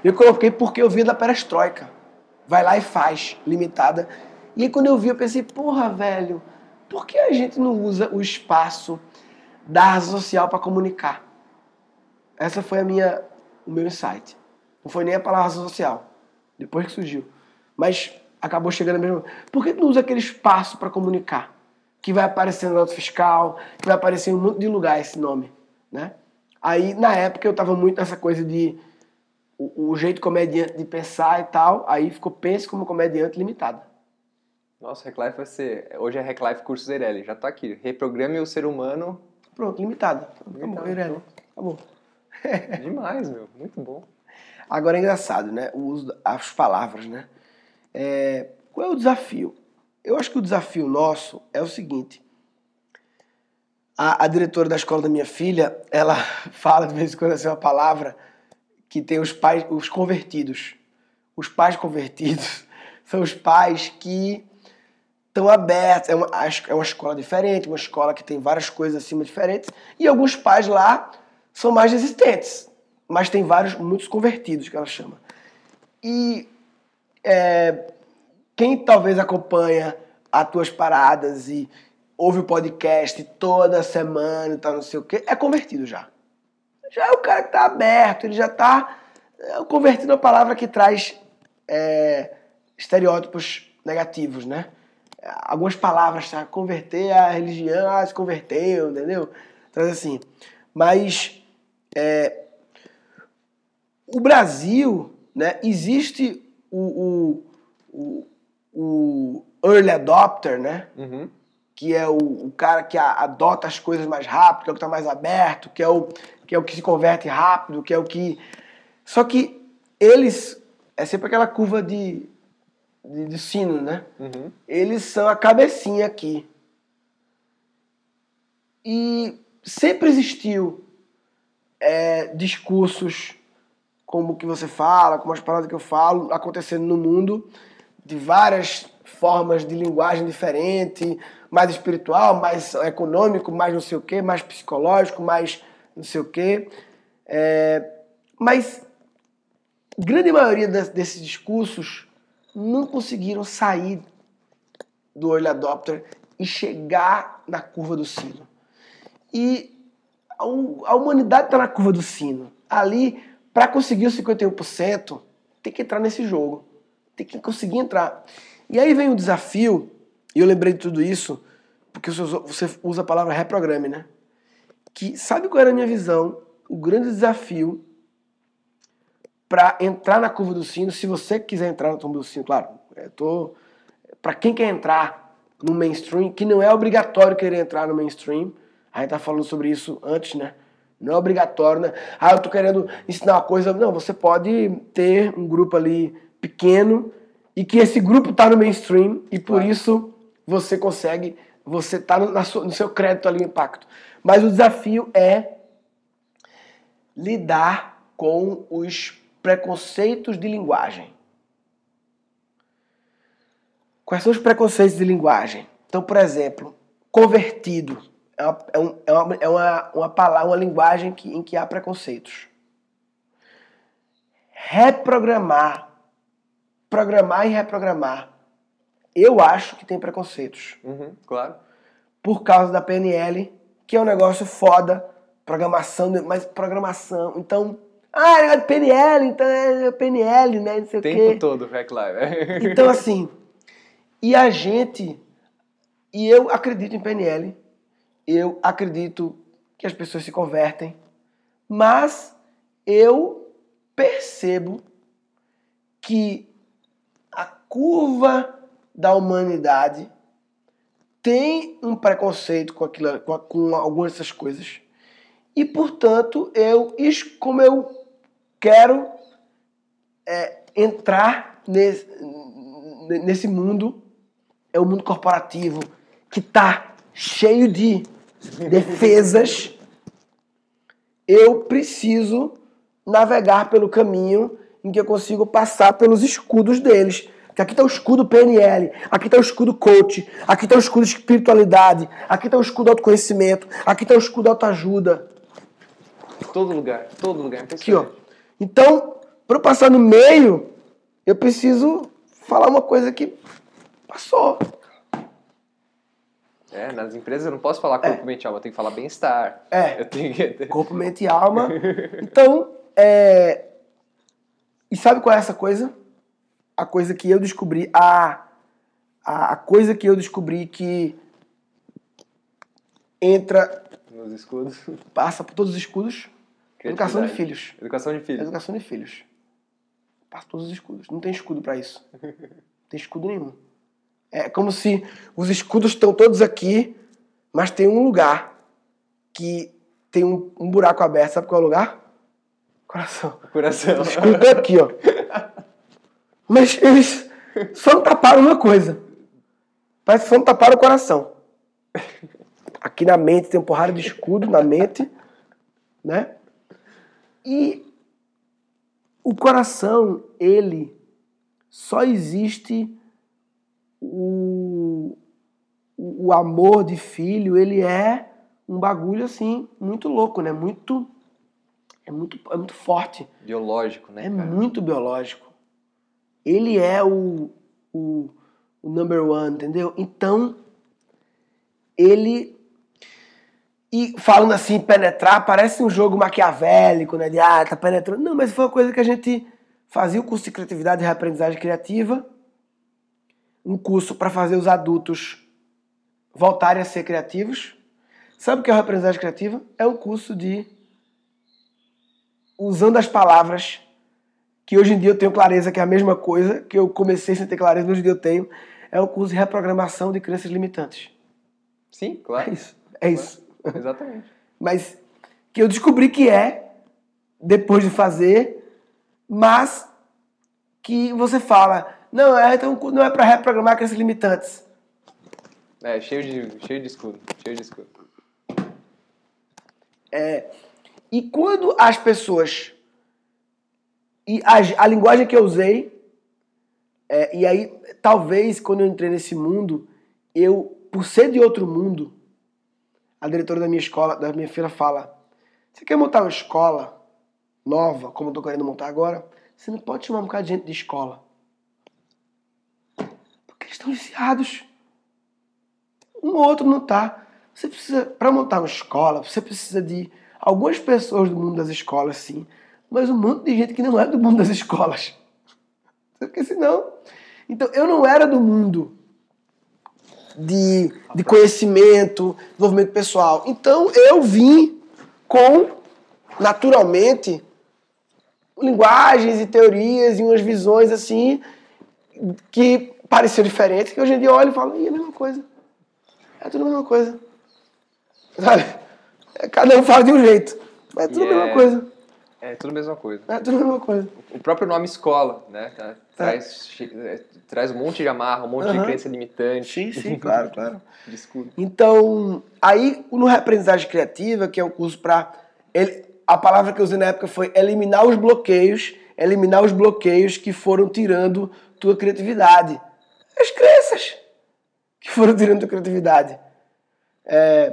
S2: eu coloquei porque eu via da perestroika. Vai lá e faz, limitada. E aí quando eu vi, eu pensei, porra, velho, por que a gente não usa o espaço da razão social para comunicar? Essa foi a minha, o meu insight. Não foi nem a palavra razão social, depois que surgiu. Mas acabou chegando mesmo. Por que não usa aquele espaço para comunicar? Que vai aparecer no nota fiscal, que vai aparecer em um monte de lugar esse nome, né? Aí, na época, eu tava muito nessa coisa de o, o jeito comediante de pensar e tal, aí ficou pense como comediante limitado.
S1: Nossa, Hacklife vai ser. Hoje é Hacklife Cursos Eireli. Já tá aqui. Reprograme o ser humano.
S2: Pronto, limitado. Acabou, Eireli. Acabou.
S1: Demais, meu. Muito bom.
S2: Agora é engraçado, né? O uso das palavras, né? É, qual é o desafio? Eu acho que o desafio nosso é o seguinte. A, a, diretora da escola da minha filha, ela fala de vez em quando assim, uma palavra que tem os pais, os convertidos. Os pais convertidos são os pais que estão abertos. É uma, é uma escola diferente, uma escola que tem várias coisas acima diferentes. E alguns pais lá são mais resistentes mas tem vários, muitos convertidos que ela chama. E é, quem talvez acompanha as tuas paradas e ouve o podcast toda semana e tal, não sei o quê, é convertido já. Já é o cara que está aberto, ele já está é, convertindo a palavra que traz é, estereótipos negativos, né? Algumas palavras, tá? Converter a religião, ah, se converteu, entendeu? Traz assim. Mas é, o Brasil, né, existe o, o, o, o early adopter, né? Uhum. Que é o, o, cara que adota as coisas mais rápido, que é o que está mais aberto, que é, o, que é o que se converte rápido, que é o que. Só que eles. É sempre aquela curva de, de, de sino, né? Uhum. Eles são a cabecinha aqui. E sempre existiu é, discursos como que você fala, como as palavras que eu falo, acontecendo no mundo de várias formas de linguagem diferente, mais espiritual, mais econômico, mais não sei o que, mais psicológico, mais não sei o que. É, mas grande maioria desses discursos não conseguiram sair do early adopter e chegar na curva do sino. E a humanidade está na curva do sino. Ali para conseguir os 51%, tem que entrar nesse jogo. Tem que conseguir entrar. E aí vem o desafio, e eu lembrei de tudo isso, porque você usa a palavra reprograme, né? Que sabe qual era a minha visão? O grande desafio para entrar na curva do sino, se você quiser entrar na curva do sino, claro, tô para quem quer entrar no mainstream, que não é obrigatório querer entrar no mainstream. A gente tá falando sobre isso antes, né? Não é obrigatório, né? Ah, eu tô querendo ensinar uma coisa. Não, você pode ter um grupo ali pequeno e que esse grupo tá no mainstream e por claro. isso você consegue, você tá no, no seu crédito ali, impacto. Mas o desafio é lidar com os preconceitos de linguagem. Quais são os preconceitos de linguagem? Então, por exemplo, convertido é uma, é, é uma, é uma, uma palavra, uma linguagem que, em que há preconceitos. Reprogramar, programar e reprogramar, eu acho que tem preconceitos.
S1: Uhum, claro.
S2: Por causa da PNL, que é um negócio foda, programação, mas programação. Então, ah, é PNL, então é PNL, né? Não sei o
S1: tempo quê. todo, é claro.
S2: então, assim, e a gente, e eu acredito em PNL, eu acredito que as pessoas se convertem, mas eu percebo que a curva da humanidade tem um preconceito com, aquilo, com, com algumas dessas coisas. E, portanto, eu, como eu quero é, entrar nesse, nesse mundo, é o mundo corporativo, que está cheio de defesas, eu preciso navegar pelo caminho em que eu consigo passar pelos escudos deles. Que aqui está o escudo PNL, aqui está o escudo coach, aqui está o escudo espiritualidade, aqui está o escudo autoconhecimento, aqui está o escudo autoajuda.
S1: Todo lugar, todo lugar.
S2: Aqui, ó. Então, para eu passar no meio, eu preciso falar uma coisa que passou.
S1: É, nas empresas eu não posso falar corpo, é. mente e alma, eu tenho que falar bem-estar.
S2: É. Eu tenho que... Corpo, mente e alma. Então, é... E sabe qual é essa coisa? A coisa que eu descobri, a, a, a coisa que eu descobri que entra...
S1: Nos escudos.
S2: Passa por todos os escudos. Educação de filhos.
S1: Educação de filhos.
S2: Educação de filhos. Passa todos os escudos. Não tem escudo para isso. Não tem escudo nenhum. É como se os escudos estão todos aqui, mas tem um lugar que tem um, um buraco aberto. Sabe qual é o lugar? Coração.
S1: Coração.
S2: Escudo é aqui, ó. Mas eles só não taparam uma coisa. Parece que só não taparam o coração. Aqui na mente tem um porrada de escudo na mente, né? E o coração, ele só existe o, o amor de filho, ele é um bagulho assim, muito louco, né? Muito. É muito, é muito forte.
S1: Biológico, né?
S2: É
S1: cara?
S2: muito biológico. Ele é o, o, o number one, entendeu? Então, ele. E falando assim, penetrar, parece um jogo maquiavélico, né? De ah, tá penetrando. Não, mas foi uma coisa que a gente fazia o curso de criatividade e reaprendizagem criativa. Um curso para fazer os adultos voltarem a ser criativos. Sabe o que é a reaprendizagem criativa? É um curso de usando as palavras que hoje em dia eu tenho clareza que é a mesma coisa, que eu comecei sem ter clareza, hoje em dia eu tenho, é um curso de reprogramação de crenças limitantes.
S1: Sim,
S2: É
S1: claro.
S2: isso. É isso.
S1: Exatamente.
S2: Mas que eu descobri que é, depois de fazer, mas que você fala, não, é, então, não é para reprogramar crenças limitantes.
S1: É, cheio de, cheio de escudo. Cheio de escudo.
S2: E quando as pessoas. E a, a linguagem que eu usei. é, e aí, talvez, quando eu entrei nesse mundo, eu, por ser de outro mundo, a diretora da minha escola, da minha filha, fala: Você quer montar uma escola nova, como eu tô querendo montar agora? Você não pode chamar um bocado de gente de escola. Porque eles estão viciados. Um ou outro não tá. Você precisa, para montar uma escola, você precisa de algumas pessoas do mundo das escolas, sim, mas um monte de gente que não é do mundo das escolas. Porque senão. Então, eu não era do mundo de, de conhecimento, desenvolvimento pessoal. Então, eu vim com, naturalmente, linguagens e teorias e umas visões assim que pareciam diferentes, que hoje em dia eu olho e falo, é a mesma coisa. É tudo a mesma coisa. Sabe? É, Cada um fala de um jeito. Mas é tudo
S1: E
S2: a mesma
S1: é-
S2: coisa.
S1: É tudo a mesma coisa.
S2: É tudo a mesma coisa.
S1: O próprio nome escola, né? tá? Traz, che- é, traz um monte de amarra, um monte de
S2: Aham.
S1: crença limitante.
S2: Sim, sim, claro, claro.
S1: De escudo.
S2: Então, aí no Reaprendizagem Criativa, que é um curso para. A palavra que eu usei na época foi eliminar os bloqueios, eliminar os bloqueios que foram tirando tua criatividade. As crenças que foram tirando tua criatividade. É,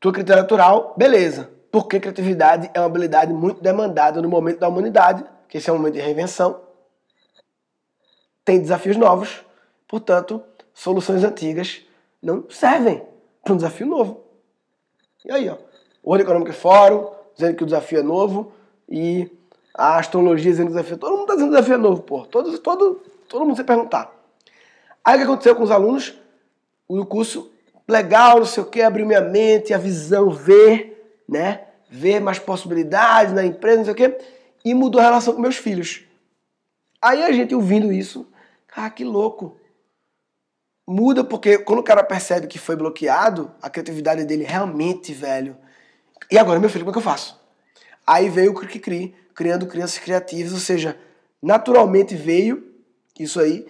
S2: tua criatividade natural, beleza. Porque criatividade é uma habilidade muito demandada no momento da humanidade, que esse é um momento de reinvenção. Tem desafios novos, portanto, soluções antigas não servem para um desafio novo. E aí, ó, o World Economic Forum dizendo que o desafio é novo e a astrologia dizendo que o desafio é Todo mundo está dizendo que o desafio é novo, pô. Todo, todo, todo mundo se perguntar. Aí o que aconteceu com os alunos? O curso, legal, não sei o que, abriu minha mente, a visão, ver, né? Ver mais possibilidades na empresa, não sei o que, e mudou a relação com meus filhos. Aí a gente ouvindo isso, ah, que louco. Muda porque quando o cara percebe que foi bloqueado, a criatividade dele realmente, velho. E agora, meu filho, como é que eu faço? Aí veio o Cri Cri, criando crianças criativas, ou seja, naturalmente veio isso aí.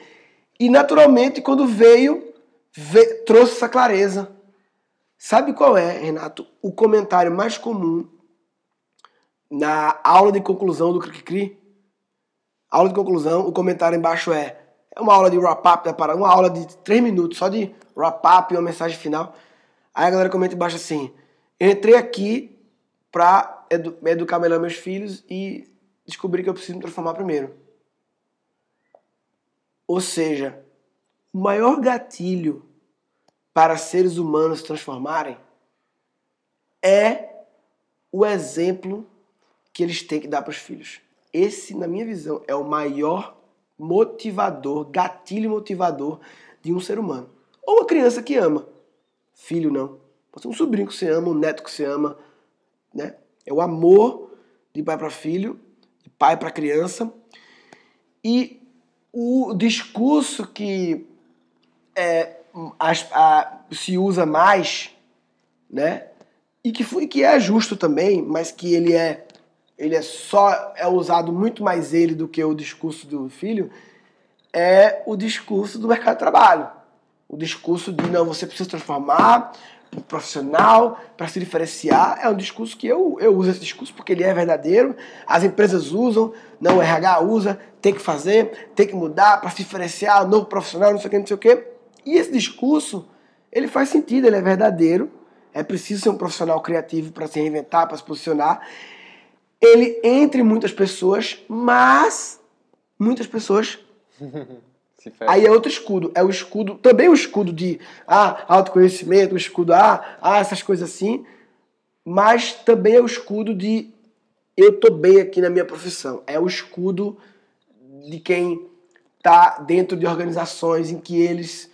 S2: E naturalmente, quando veio, ve- trouxe essa clareza. Sabe qual é, Renato, o comentário mais comum na aula de conclusão do Cri Cri? Aula de conclusão, o comentário embaixo é é uma aula de wrap-up da parada, uma aula de três minutos, só de wrap-up e uma mensagem final. Aí a galera comenta embaixo assim, eu entrei aqui pra edu educar melhor meus filhos e descobri que eu preciso me transformar primeiro. Ou seja, o maior gatilho para seres humanos se transformarem é o exemplo que eles têm que dar para os filhos. Esse, na minha visão, é o maior motivador, gatilho motivador de um ser humano. Ou uma criança que ama. Filho não. Pode ser um sobrinho que você ama, um neto que você ama. Né? É o amor de pai para filho, de pai para criança. E o discurso que é, a- se usa mais, né? E que, foi, que é justo também, mas que ele é ele é só é usado muito mais ele do que o discurso do filho, é o discurso do mercado de trabalho. O discurso de não, você precisa transformar um profissional para se diferenciar. É um discurso que eu, eu uso esse discurso porque ele é verdadeiro. As empresas usam, não o RH usa, tem que fazer, tem que mudar para se diferenciar, novo profissional, não sei o que, não sei o que. E esse discurso, ele faz sentido, ele é verdadeiro. É preciso ser um profissional criativo para se reinventar, para se posicionar. Ele entre muitas pessoas, mas muitas pessoas Aí é outro escudo. É o escudo, também o escudo de ah, autoconhecimento, o escudo ah, ah, essas coisas assim. Mas também é o escudo de eu tô bem aqui na minha profissão. É o escudo de quem tá dentro de organizações em que eles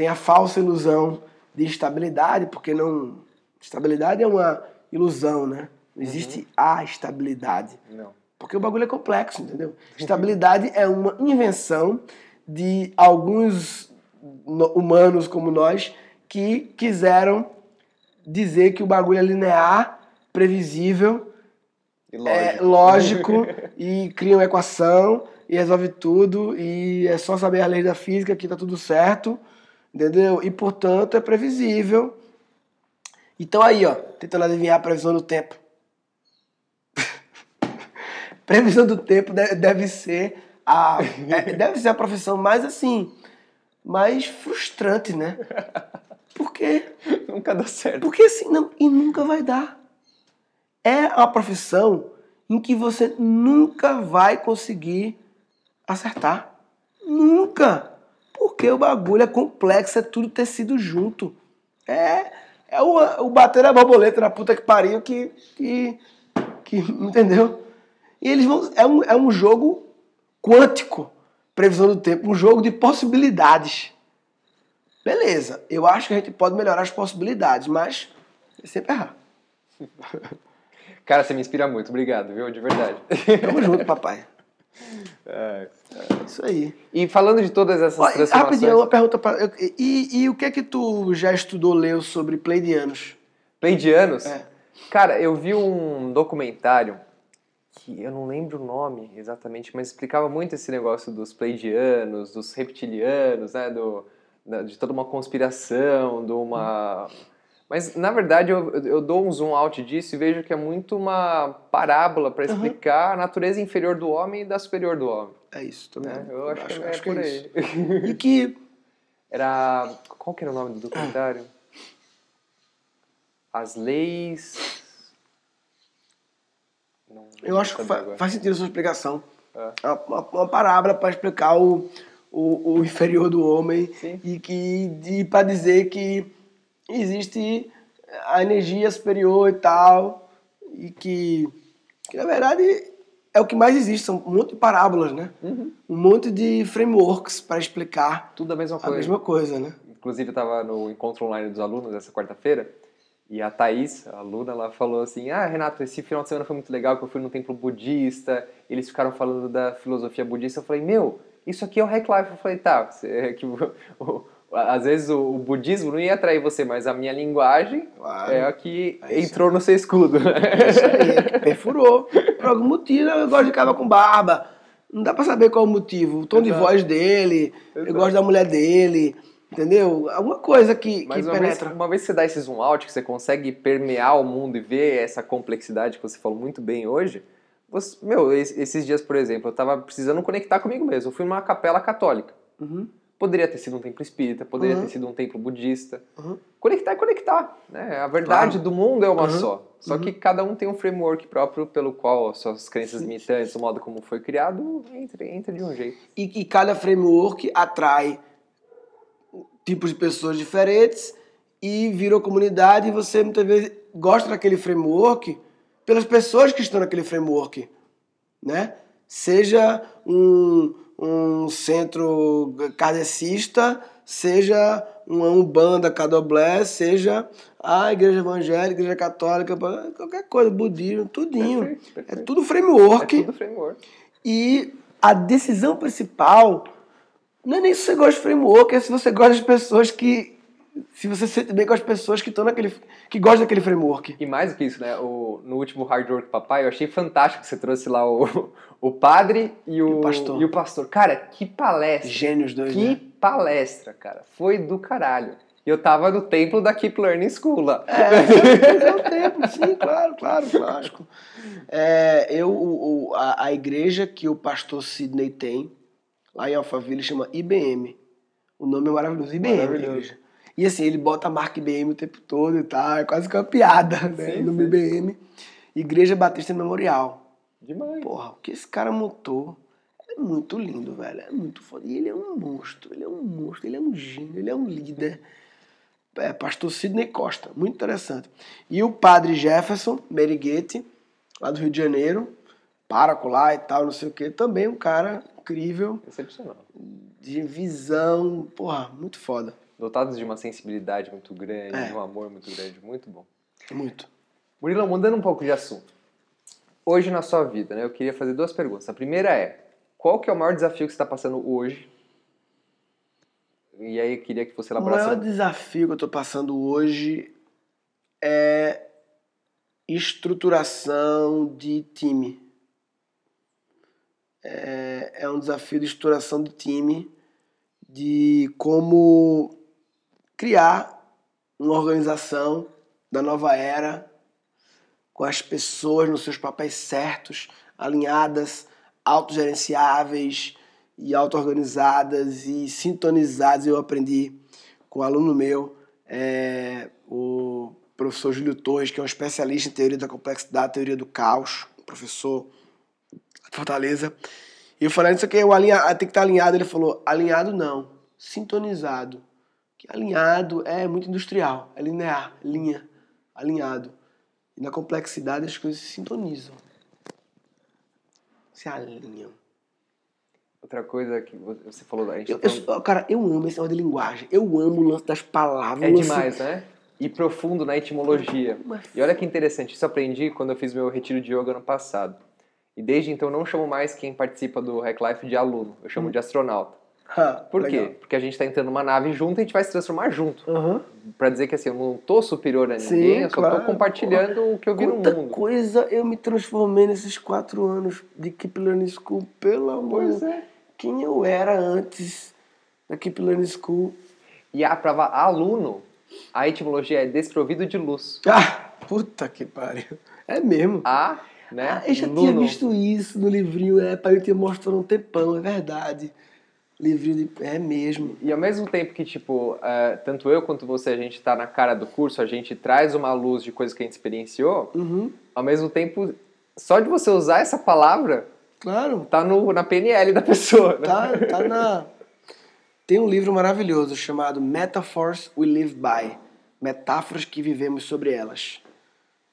S2: têm a falsa ilusão de estabilidade, porque não. Estabilidade é uma ilusão, né? Não existe uhum. a estabilidade.
S1: Não.
S2: Porque o bagulho é complexo, entendeu? Estabilidade é uma invenção de alguns humanos como nós que quiseram dizer que o bagulho é linear, previsível,
S1: e lógico, é,
S2: lógico e cria uma equação e resolve tudo e é só saber a lei da física que tá tudo certo, entendeu? E portanto é previsível. Então aí, ó, tentando adivinhar a previsão do tempo. previsão do tempo deve ser a, é, deve ser a profissão mais assim, mais frustrante, né? Porque.
S1: nunca dá certo.
S2: Porque assim, não, e nunca vai dar. É a profissão em que você nunca vai conseguir acertar. Nunca! Porque o bagulho é complexo, é tudo tecido junto. É, é o, o bater a borboleta na puta que pariu que, que, que. Entendeu? E eles vão. É um, é um jogo quântico, previsão do tempo, um jogo de possibilidades. Beleza, eu acho que a gente pode melhorar as possibilidades, mas é sempre errar.
S1: Cara, você me inspira muito, obrigado, viu? De verdade.
S2: Tamo junto, papai. É, é isso aí.
S1: E falando de todas essas Olha, transformações...
S2: Rapidinho, uma pergunta para... E, e o que é que tu já estudou, leu sobre pleidianos?
S1: Pleidianos?
S2: É.
S1: Cara, eu vi um documentário que eu não lembro o nome exatamente, mas explicava muito esse negócio dos pleidianos, dos reptilianos, né, do, de toda uma conspiração, de uma... Mas, na verdade, eu, eu dou um zoom out disso e vejo que é muito uma parábola para explicar uhum. a natureza inferior do homem e da superior do homem.
S2: É isso também.
S1: É, eu acho, acho, que, é acho por que é aí.
S2: E que...
S1: Era... Qual que era o nome do documentário? As leis
S2: não, eu acho que fa faz sentido a sua explicação. É. é uma, uma parábola para explicar o, o, o, inferior do homem
S1: Sim.
S2: e que para dizer que existe a energia superior e tal e que, que na verdade é o que mais existe, são um monte de parábolas, né?
S1: Uhum.
S2: Um monte de frameworks para explicar
S1: tudo a mesma coisa.
S2: A mesma coisa, né?
S1: Inclusive estava no encontro online dos alunos essa quarta-feira e a Thaís, a aluna, ela falou assim: Ah, Renato, esse final de semana foi muito legal que eu fui no templo budista, eles ficaram falando da filosofia budista. Eu falei: Meu, isso aqui é o Hack Life. Eu falei: Tá, é que o, às vezes o, budismo não ia atrair você, mas a minha linguagem claro. é a que é entrou no seu escudo.
S2: É isso aí, perfurou. Por algum motivo, eu gosto de cara com barba. Não dá pra saber qual o motivo. O tom Exato. de voz dele, Exato. eu gosto da mulher dele. Entendeu? Alguma coisa que,
S1: Mas
S2: que
S1: uma
S2: penetra.
S1: Vez, uma vez que você dá esse zoom out, que você consegue permear o mundo e ver essa complexidade que você falou muito bem hoje, você, meu, esses dias, por exemplo, eu estava precisando conectar comigo mesmo. Eu fui numa capela católica.
S2: Uhum.
S1: Poderia ter sido um templo espírita, poderia
S2: uhum.
S1: ter sido um templo budista.
S2: Uhum.
S1: Conectar é conectar. Né? A verdade claro. do mundo é uma
S2: uhum.
S1: só. Só que
S2: Uhum.
S1: cada um tem um framework próprio pelo qual as suas crenças limitantes, o modo como foi criado, entra, entra de um jeito.
S2: E, e cada framework atrai tipos de pessoas diferentes e virou comunidade e você muitas vezes gosta daquele framework pelas pessoas que estão naquele framework, né? Seja um, um centro kardecista, seja uma umbanda cadoblé, seja a igreja evangélica, igreja católica, qualquer coisa, budismo, tudinho.
S1: Perfeito, perfeito.
S2: É tudo framework.
S1: É tudo framework.
S2: E a decisão principal não é nem se você gosta de framework, é se você gosta das pessoas que se você se sente bem com as pessoas que estão naquele. que gostam daquele framework.
S1: E mais do que isso, né? O, no último Hard Work Papai, eu achei fantástico que você trouxe lá o, o padre e o,
S2: E o pastor.
S1: e o pastor. Cara, que palestra!
S2: Gênios dois,
S1: Que
S2: né?
S1: palestra, cara. Foi do caralho. E eu tava no templo da Keep Learning School lá.
S2: É, é o tempo, sim, claro, claro, lógico. É, eu, o- o- a, a igreja que o pastor Sidney tem, lá em Alphaville, chama IBM. O nome é maravilhoso, IBM.
S1: Maravilhoso.
S2: E assim, ele bota a marca IBM o tempo todo e tal, é quase que uma piada, né?
S1: Sim,
S2: no
S1: sim.
S2: IBM. Igreja Batista Memorial.
S1: Demais.
S2: Porra, o que esse cara montou é muito lindo, velho. É muito foda. E ele é um monstro, ele é um monstro, ele é um gênio, ele é um líder. É, pastor Sidney Costa, muito interessante. E o padre Jefferson Meriguete, lá do Rio de Janeiro, pároco lá e tal, não sei o quê, também um cara incrível,
S1: Excepcional.
S2: de visão, porra, muito foda.
S1: Dotados de uma sensibilidade muito grande,
S2: É.
S1: de um amor muito grande, muito bom.
S2: Muito.
S1: Murilo, mudando um pouco de assunto. Hoje na sua vida, né, eu queria fazer duas perguntas. A primeira é, qual que é o maior desafio que você está passando hoje? E aí eu queria que você
S2: O
S1: elaborasse...
S2: maior desafio que eu tô passando hoje é estruturação de time. É, é um desafio de estruturação de time, de como criar uma organização da nova era com as pessoas nos seus papéis certos, alinhadas, autogerenciáveis e auto-organizadas e sintonizadas. Eu aprendi com um aluno meu, é, o professor Júlio Torres, que é um especialista em teoria da complexidade, teoria do caos, professor de Fortaleza. E eu falei, isso aqui, o alinha, tem que estar alinhado. Ele falou, alinhado não, sintonizado. Que alinhado é muito industrial, é linear, linha, alinhado. E na complexidade as coisas se sintonizam. Se alinham.
S1: Outra coisa que você falou, a gente
S2: Eu,
S1: tá
S2: eu cara, eu amo esse negócio de linguagem. Eu amo o lance das palavras.
S1: É
S2: lance-
S1: demais, né? E profundo na etimologia.
S2: Mas-
S1: E olha que interessante, isso eu aprendi quando eu fiz meu retiro de yoga ano passado. E desde então eu não chamo mais quem participa do Hack Life de aluno, eu chamo de astronauta.
S2: Ah,
S1: Por
S2: legal.
S1: quê? Porque a gente está entrando numa nave junto e a gente vai se transformar junto.
S2: Aham.
S1: Pra dizer que assim, eu não tô superior a
S2: Sim,
S1: ninguém, eu só
S2: claro.
S1: tô compartilhando o que eu vi no mundo.
S2: coisa eu me transformei nesses quatro anos de Keep Learning School, pelo amor de
S1: é.
S2: Quem eu era antes da Keep Learning School.
S1: E a prova aluno, a etimologia é desprovido de luz.
S2: Ah, puta que pariu. É mesmo.
S1: A, né?
S2: Ah, eu já tinha
S1: luno.
S2: visto isso no livrinho, é, pai, eu tinha mostrado um tempão, é verdade. Livrinho de. É mesmo.
S1: E ao mesmo tempo que, tipo, eh, tanto eu quanto você, a gente tá na cara do curso, a gente traz uma luz de coisas que a gente experienciou,
S2: Uhum,
S1: ao mesmo tempo, só de você usar essa palavra,
S2: claro.
S1: tá no, na PNL da pessoa, né?
S2: Tá, tá na. Tem um livro maravilhoso chamado Metaphors We Live By Metáforas que vivemos sobre elas.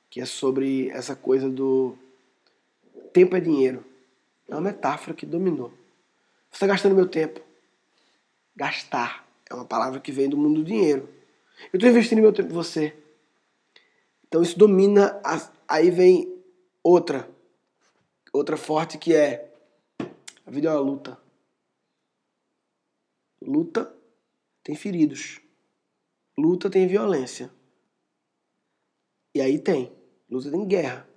S2: Que é sobre essa coisa do. Tempo é dinheiro. É uma metáfora que dominou. Está gastando meu tempo. Gastar é uma palavra que vem do mundo do dinheiro. Eu estou investindo meu tempo em você. Então isso domina. as- Aí vem outra. Outra forte que é. A vida é uma luta. Luta tem feridos. Luta tem violência. E aí tem. Luta tem guerra.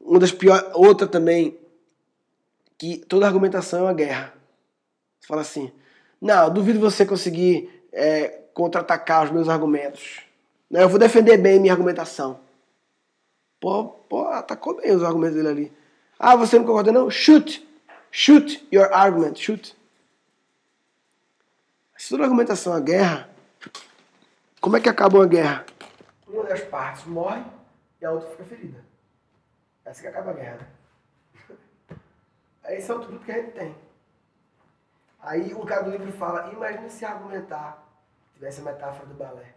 S2: Uma das piores. Outra também. Que toda argumentação é uma guerra. Você fala assim. Não, duvido você conseguir é, contra-atacar os meus argumentos. Não, eu vou defender bem minha argumentação. Pô, pô, atacou bem os argumentos dele ali. Ah, você não concorda não? Shoot! Shoot your argument, shoot. Se toda argumentação é guerra, como é que acaba uma guerra? Uma das partes morre e a outra fica ferida. É assim que acaba a guerra. né? Esse é outro grupo que a gente tem. Aí um cara do livro fala, imagine se argumentar tivesse a metáfora do balé,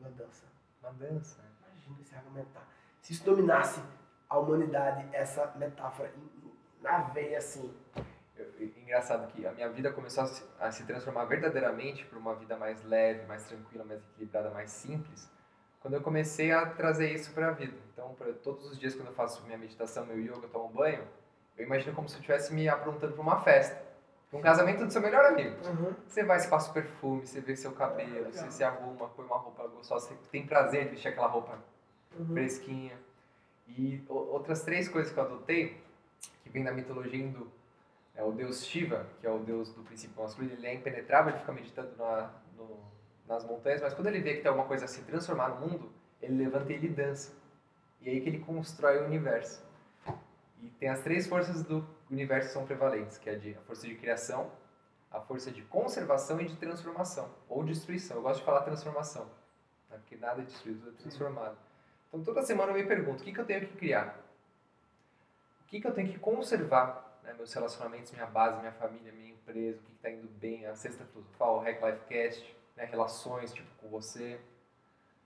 S2: da dança.
S1: Uma dança.
S2: Imagina se argumentar. Se isso dominasse a humanidade, essa metáfora na veia assim.
S1: Engraçado que a minha vida começou a se, a se transformar verdadeiramente para uma vida mais leve, mais tranquila, mais equilibrada, mais simples, quando eu comecei a trazer isso para a vida. Então, pra, todos os dias quando eu faço minha meditação, meu yoga, eu tomo banho, eu imagino como se eu estivesse me aprontando para uma festa. Um casamento do seu melhor amigo.
S2: Uhum.
S1: Você vai, se passa o perfume, você vê seu cabelo, você se arruma, põe uma roupa gostosa, você tem prazer de vestir aquela roupa
S2: Uhum.
S1: fresquinha. E outras três coisas que eu adotei, que vem da mitologia hindu. É o deus Shiva, que é o deus do princípio masculino, ele é impenetrável, ele fica meditando na- no- nas montanhas, mas quando ele vê que tem alguma coisa a se transformar no mundo, ele levanta e ele dança. E é aí que ele constrói o universo. E tem as três forças do universo que são prevalentes, que é de, a força de criação, a força de conservação e de transformação, ou destruição. Eu gosto de falar transformação, né? porque nada é destruído, tudo é transformado. Então toda semana eu me pergunto, o que, que eu tenho que criar? O que, que eu tenho que conservar? Né? Meus relacionamentos, minha base, minha família, minha empresa, o que está indo bem, a sexta filosofal, o Hack Life Cast, né? relações tipo com você.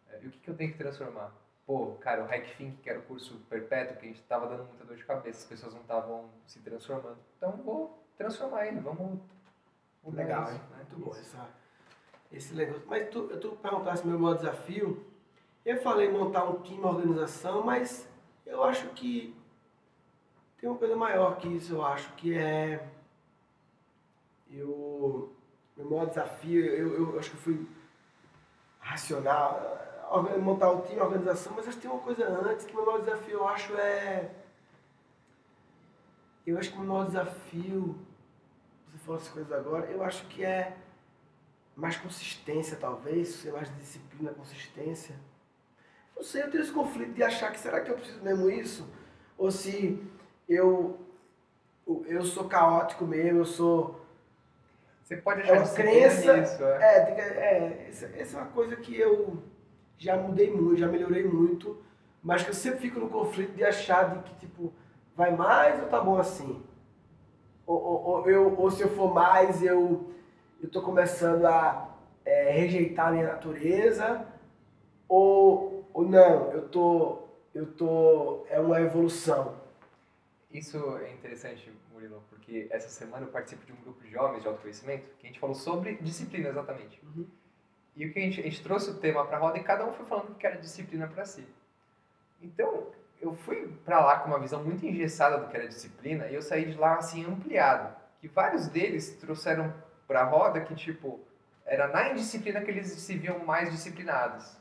S1: É, E o que, que eu tenho que transformar? Pô, cara, o Hack Think, que era o curso perpétuo, que a gente estava dando muita dor de cabeça, as pessoas não estavam se transformando. Então vou transformar ele, vamos mudar
S2: Legal,
S1: isso,
S2: hein?
S1: né?
S2: Muito bom essa, esse negócio. Mas tu, tu perguntasse meu maior desafio, eu falei montar um time, uma organização, mas eu acho que tem uma coisa maior que isso, eu acho, que é. Eu. Meu maior desafio, eu, eu, acho que eu fui racional, montar o time, a organização, mas acho que tem uma coisa antes que o meu maior desafio, eu acho, é. Eu acho que o meu maior desafio você falou essas coisas agora, eu acho que é mais consistência, talvez, ser mais disciplina, consistência. Não sei, eu tenho esse conflito de achar que será que eu preciso mesmo isso? Ou se eu, eu sou caótico mesmo, eu sou.
S1: Você pode
S2: É
S1: achar
S2: uma
S1: disciplina
S2: crença.
S1: nisso, é.
S2: É, é essa é uma coisa que eu já mudei muito, já melhorei muito, mas que eu sempre fico no conflito de achar de que, tipo, vai mais ou tá bom assim? Ou, ou, ou eu, ou se eu for mais, eu, eu tô começando a é, rejeitar a minha natureza, ou, ou não, eu tô, eu tô, é uma evolução.
S1: Isso é interessante, Murilo, porque essa semana eu participo de um grupo de jovens de autoconhecimento que a gente falou sobre disciplina exatamente.
S2: Uhum.
S1: E o que a gente, a gente trouxe o tema para a roda e cada um foi falando que era disciplina para si. Então, eu fui para lá com uma visão muito engessada do que era disciplina e eu saí de lá assim ampliado. Que vários deles trouxeram para a roda que tipo era na indisciplina que eles se viam mais disciplinados.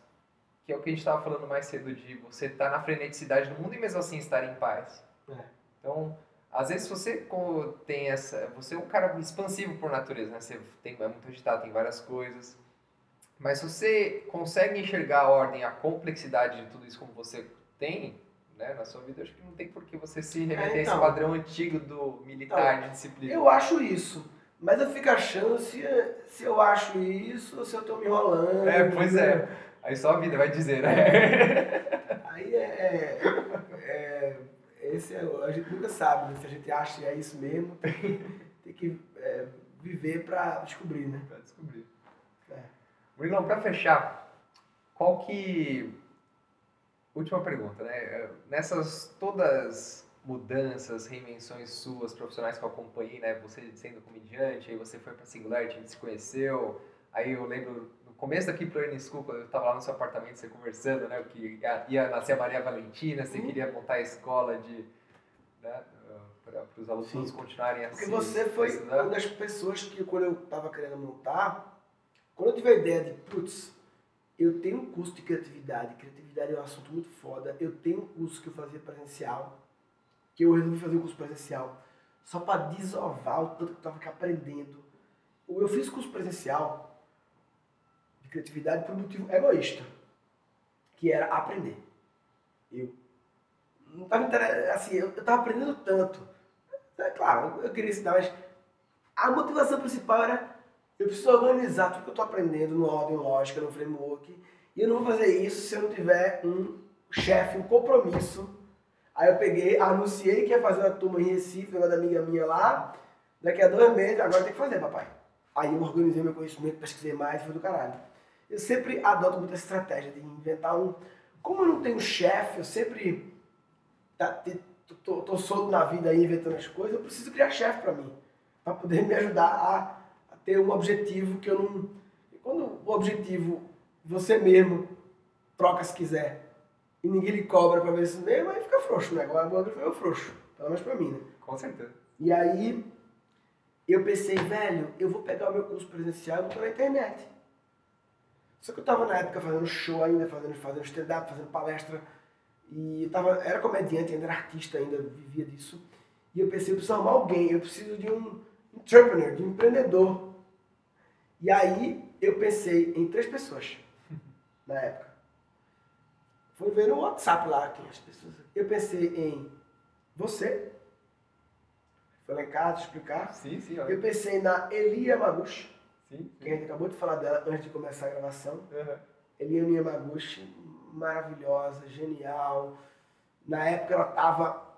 S1: Que é o que a gente estava falando mais cedo de você estar na freneticidade do mundo e mesmo assim estar em paz.
S2: É.
S1: Então, às vezes você tem essa, você é um cara expansivo por natureza, né? Você tem é muito agitado, tem várias coisas. Mas se você consegue enxergar a ordem, a complexidade de tudo isso como você tem, né, na sua vida, eu acho que não tem por que você se remeter a esse
S2: então.
S1: padrão antigo do militar de disciplina.
S2: Eu acho isso. Mas eu fico achando se, se eu acho isso ou se eu tô me enrolando.
S1: É, pois é. Aí só a vida vai dizer, né?
S2: Aí é. é, é- esse é, a gente nunca sabe, né? Se a gente acha que é isso mesmo, tem que, tem que é, viver pra descobrir, né?
S1: pra descobrir.
S2: É.
S1: Murilão, pra fechar, qual que. Última pergunta, né? Nessas todas mudanças, reinvenções suas, profissionais que eu acompanhei, né? Você sendo comediante, aí você foi pra Singularity, a gente se conheceu. Aí eu lembro, no começo daqui pro Earning School, quando eu tava lá no seu apartamento, você conversando, né? Que ia, ia nascer a Maria Valentina, você
S2: Uhum.
S1: queria montar a escola de. Né? Para os alunos
S2: Sim.
S1: continuarem a
S2: Porque você foi uma das pessoas que, quando eu tava querendo montar, quando eu tive a ideia de, putz, eu tenho um curso de criatividade, criatividade é um assunto muito foda, eu tenho um curso que eu fazia presencial, que eu resolvi fazer um curso presencial, só para desovar o tanto que eu tava aqui aprendendo. Eu fiz curso presencial de criatividade por um motivo egoísta, que era aprender. Eu não tava inter... assim, eu, eu tava aprendendo tanto. É claro, eu queria ensinar, mas a motivação principal era eu preciso organizar tudo que eu estou aprendendo no ordem lógica, no framework, e eu não vou fazer isso se eu não tiver um chefe, um compromisso. Aí eu peguei, anunciei que ia fazer uma turma em Recife, uma da amiga minha lá, daqui a dois meses, agora tem que fazer, papai. Aí eu organizei meu conhecimento, pesquisei mais, foi do caralho. Eu sempre adoto muito essa estratégia de inventar um. Como eu não tenho chefe, eu sempre tá, tô, tô, solto na vida aí inventando as coisas, eu preciso criar chefe para mim, para poder me ajudar a ter um objetivo que eu não. Quando o objetivo você mesmo troca se quiser e ninguém lhe cobra para ver isso mesmo, aí fica frouxo, né? Agora o bagulho foi meu frouxo, pelo menos para mim, né?
S1: Com certeza.
S2: E aí eu pensei, velho, eu vou pegar o meu curso presencial e na internet. Só que eu tava na época fazendo show ainda, fazendo, fazendo stand-up, fazendo palestra. E eu tava, era comediante, ainda era artista, ainda vivia disso. E eu pensei, eu preciso arrumar alguém, eu preciso de um entrepreneur, de um empreendedor. E aí eu pensei em três pessoas na época. Fui ver no WhatsApp lá quem as pessoas. Eu pensei em você. Foi lá em casa explicar.
S1: Sim, sim.
S2: Eu pensei na Elia Maguchi,
S1: Sim.
S2: que a gente acabou de falar dela antes de começar a gravação.
S1: Uhum.
S2: Elia Maguchi, maravilhosa, genial. Na época ela estava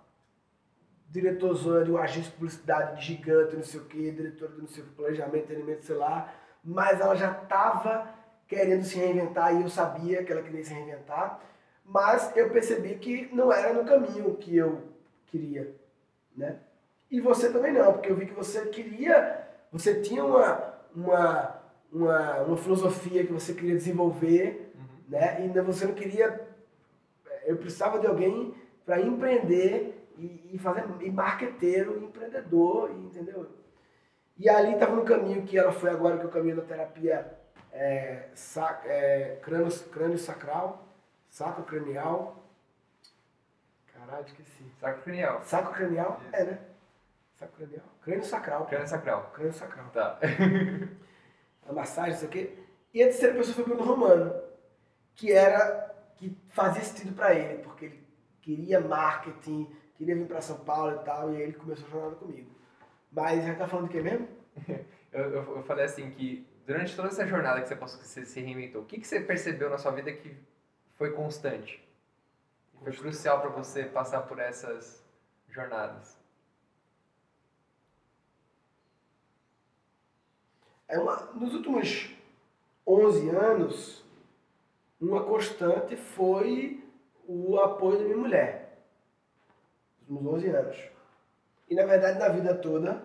S2: diretorzona de uma agência de publicidade gigante, não sei o quê, diretora do não sei o que, planejamento, treinamento, sei lá. Mas ela já estava querendo se reinventar e eu sabia que ela queria se reinventar. Mas eu percebi que não era no caminho que eu queria, né? E você também não, porque eu vi que você queria, você tinha uma, uma, uma, uma filosofia que você queria desenvolver, né? E você não queria, eu precisava de alguém para empreender e, e fazer, e marqueteiro, empreendedor, e, entendeu? E ali estava no caminho que ela foi agora, que é o caminho da terapia é, sac, é, crânio, crânio sacral, saco cranial. Caralho, esqueci.
S1: Saco cranial.
S2: Saco cranial?
S1: Isso.
S2: É, né? Saco cranial. Crânio sacral.
S1: Crânio sacral.
S2: Crânio sacral.
S1: Tá.
S2: A massagem, isso aqui. E a terceira pessoa foi o Bruno Romano, que era, que fazia sentido para ele, porque ele queria marketing, queria vir para São Paulo e tal, e aí ele começou a jornada comigo. Mas gente tá falando de quê mesmo?
S1: Eu, eu, eu falei assim que durante toda essa jornada que você passou, que você se reinventou, o que, que você percebeu na sua vida que foi constante? Foi
S2: Constante.
S1: crucial para você passar por essas jornadas?
S2: É uma, nos últimos 11 anos, uma constante foi o apoio da minha mulher. Nos últimos 11 anos. E na verdade, na vida toda,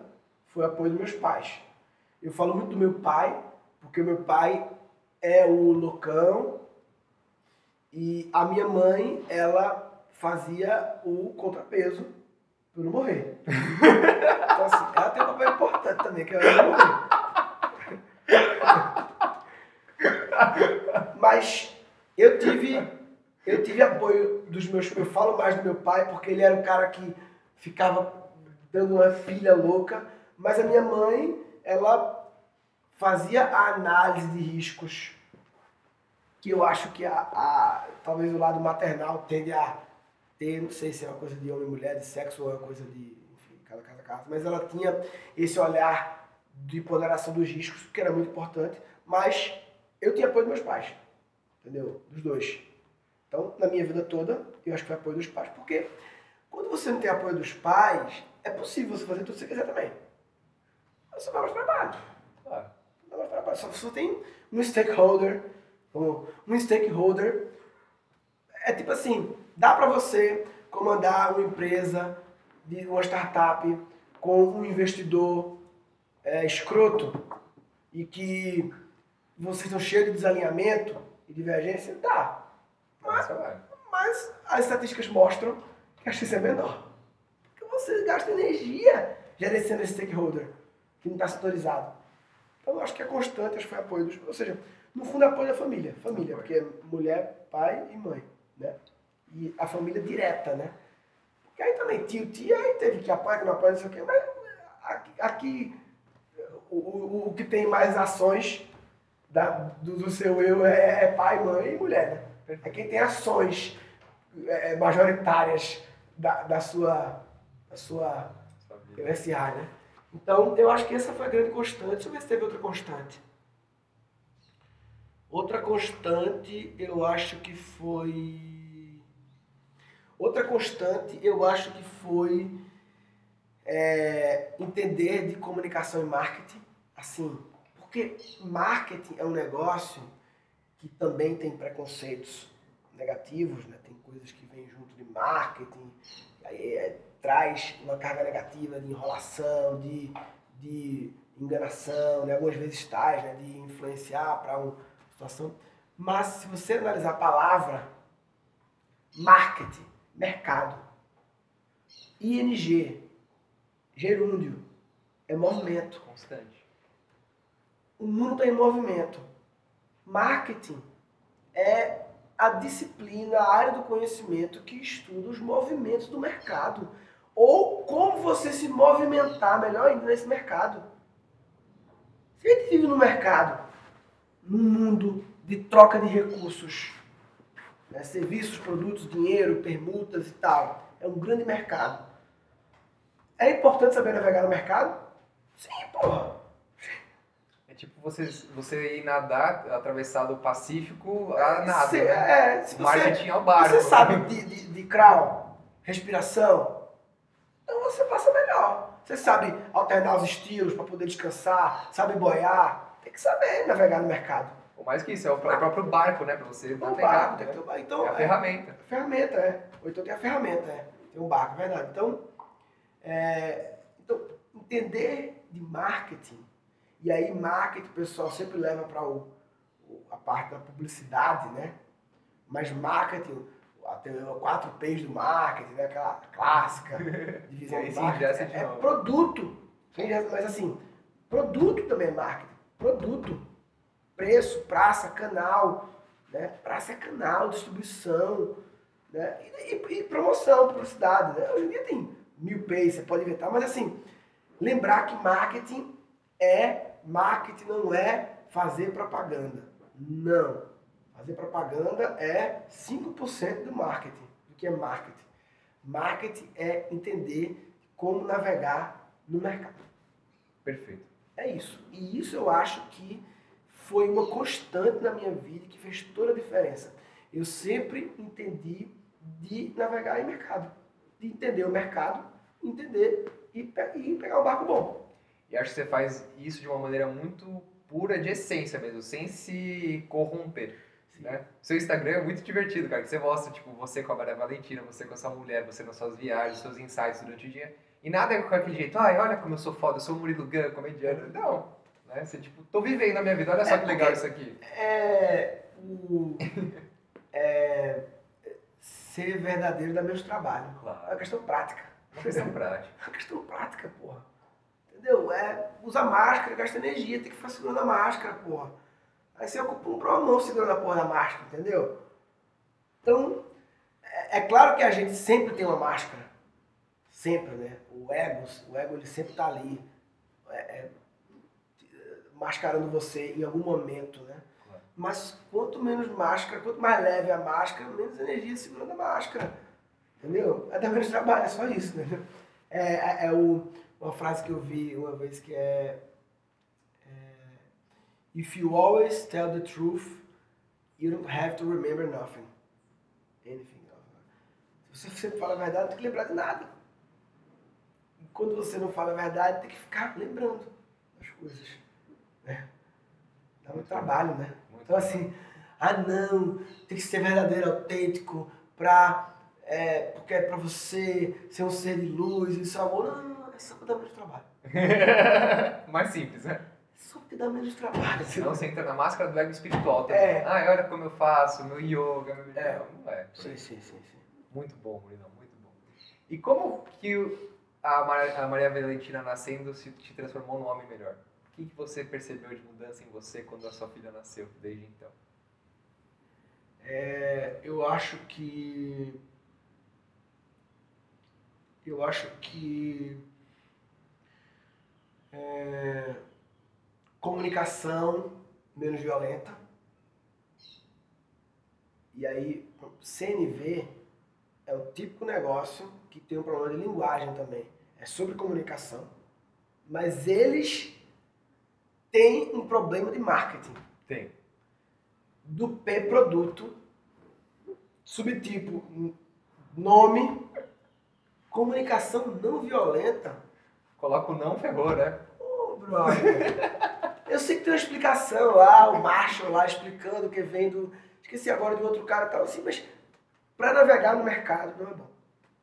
S2: foi apoio dos meus pais. Eu falo muito do meu pai, porque meu pai é o loucão e a minha mãe, ela fazia o contrapeso para eu não morrer. Então, assim, ela tem um papel importante também, que é eu não morrer. Mas eu tive, eu tive apoio dos meus. Eu falo mais do meu pai porque ele era o cara que ficava dando uma pilha louca. Mas a minha mãe, ela fazia a análise de riscos que eu acho que a, a- talvez o lado maternal tende a ter, não sei se é uma coisa de homem e mulher, de sexo ou é uma coisa de, enfim, cada casa casa, mas ela tinha esse olhar de ponderação dos riscos, que era muito importante, mas eu tinha apoio dos meus pais, entendeu? Dos dois. Então, na minha vida toda, eu acho que foi apoio dos pais, porque quando você não tem apoio dos pais, é possível você fazer tudo que você quiser também. Mas Você dá mais trabalho.
S1: Claro.
S2: Dá mais trabalho. Só você tem um stakeholder, um, stakeholder, é tipo assim, dá para você comandar uma empresa, uma startup, com um investidor é, escroto e que vocês estão cheios de desalinhamento e divergência, dá.
S1: Mas, vai.
S2: Mas as estatísticas mostram que a chance é menor. Você gasta energia gerenciando esse stakeholder que não está sintonizado. Então eu acho que é constante, acho que foi apoio dos. Ou seja, no fundo é apoio da família. Família, porque é mulher, pai e mãe. Né? E a família direta, né? Porque aí também tio, tia, aí teve que apoiar, que não apoia, não sei o quê. Mas aqui, aqui o, o, o que tem mais ações da, do, do seu eu é, é pai, mãe e mulher, né? É quem tem ações é, majoritárias da, da sua, sua. MSA, né? Então, eu acho que essa foi a grande constante. Deixa eu ver se teve outra constante. Outra constante, eu acho que foi. Outra constante, eu acho que foi é, entender de comunicação e marketing. Assim, porque marketing é um negócio que também tem preconceitos negativos, né? Tem coisas que vêm junto de marketing, aí é, traz uma carga negativa de enrolação, de, de enganação, né? algumas vezes traz, né? de influenciar para uma situação. Mas se você analisar a palavra marketing, mercado, ING, gerúndio, é movimento.
S1: Constante.
S2: O mundo está em movimento. Marketing é a disciplina, a área do conhecimento que estuda os movimentos do mercado. Ou como você se movimentar melhor ainda nesse mercado. Se a gente vive no mercado, num mundo de troca de recursos, né, serviços, produtos, dinheiro, permutas e tal, é um grande mercado. É importante saber navegar no mercado? Sim, porra.
S1: É tipo você, você ir nadar, atravessar do Pacífico a nada,
S2: Se,
S1: né?
S2: é, se
S1: O
S2: você,
S1: marketing é o barco.
S2: você sabe de, de, de crawl, respiração, então você passa melhor. Você sabe alternar os estilos para poder descansar, sabe boiar. Tem que saber navegar no mercado.
S1: Ou mais que isso, é o pró- próprio barco, né? Pra você navegar.
S2: barco, tem
S1: né?
S2: que ter um barco. Então,
S1: É a
S2: é,
S1: ferramenta.
S2: ferramenta, é. Ou então tem a ferramenta, é. Tem um barco, é verdade. Então, é, então, entender de marketing, e aí marketing o pessoal sempre leva para o, o- a parte da publicidade, né? Mas marketing, até quatro P's do marketing, né? aquela clássica divisão
S1: E sim,
S2: marketing, é, é produto. Mas assim, produto também é marketing. Produto. Preço, praça, canal. Né? Praça é canal, distribuição. Né? E, e- e promoção, publicidade. Né? Hoje em dia tem mil P's, você pode inventar, mas assim, lembrar que marketing é marketing não é fazer propaganda. Não. Fazer propaganda é 5% do marketing, do que é marketing. Marketing é entender como navegar no mercado.
S1: Perfeito.
S2: É isso. E isso eu acho que foi uma constante na minha vida que fez toda a diferença. Eu sempre entendi de navegar em mercado. De entender o mercado, entender e, e pegar um barco bom.
S1: E acho que você faz isso de uma maneira muito pura de essência mesmo, sem se corromper. Né? Seu Instagram é muito divertido, cara. Que você mostra, tipo, você com a Maria Valentina, você com a sua mulher, você nas suas viagens, seus insights durante o dia. E nada é com aquele jeito, ai, olha como eu sou foda, eu sou o Murilo Gun, comediante. Não. Né? Você, tipo, tô vivendo a minha vida, olha só
S2: É
S1: que legal isso aqui.
S2: É, o, é ser verdadeiro dá menos trabalho. É uma
S1: Claro.
S2: questão prática.
S1: Uma questão prática.
S2: É uma questão prática, porra. Entendeu? É, usa máscara, gasta energia, tem que ficar segurando a máscara, porra. Aí você ocupa um pro mão segurando a porra da máscara, entendeu? Então, é, é claro que a gente sempre tem uma máscara. Sempre, né? O ego, o ego ele sempre tá ali. é, é, mascarando você em algum momento, né?
S1: Claro.
S2: Mas quanto menos máscara, quanto mais leve a máscara, menos energia segurando a máscara. Entendeu? Até menos trabalho, é só isso, né? É, é, é o, uma frase que eu vi uma vez que é If you always tell the truth, you don't have to remember nothing. Anything else. Se você sempre fala a verdade, não tem que lembrar de nada. E quando você não fala a verdade, tem que ficar lembrando das coisas. Né? Dá muito trabalho, né?
S1: Muito
S2: Então assim, ah não, tem que ser verdadeiro, autêntico, pra, é, porque é pra você ser um ser de luz e seu amor. Não, não, não, é só dar menos trabalho.
S1: Mais simples, né?
S2: É só porque dá menos trabalho.
S1: Senão você entra na máscara do ego espiritual também.
S2: É.
S1: Ah, olha como eu faço, meu yoga, meu...
S2: É.
S1: Não, não é.
S2: Sim, sim, sim, sim.
S1: Muito bom, Murilão, muito bom. E como que a Maria, a Maria Valentina nascendo se te transformou num homem melhor? O que, que você percebeu de mudança em você quando a sua filha nasceu, desde então?
S2: É, eu acho que. Eu acho que. é, comunicação menos violenta. E aí, CNV é o típico negócio que tem um problema de linguagem também. É sobre comunicação. Mas eles têm um problema de marketing
S1: Tem.
S2: do P produto, subtipo nome, comunicação não violenta.
S1: Coloca o não ferrou, né?
S2: Ô, brother. Eu sei que tem uma explicação lá, o Marshall lá explicando que vem do. Esqueci agora de outro cara e tal, assim, mas para navegar no mercado não é bom.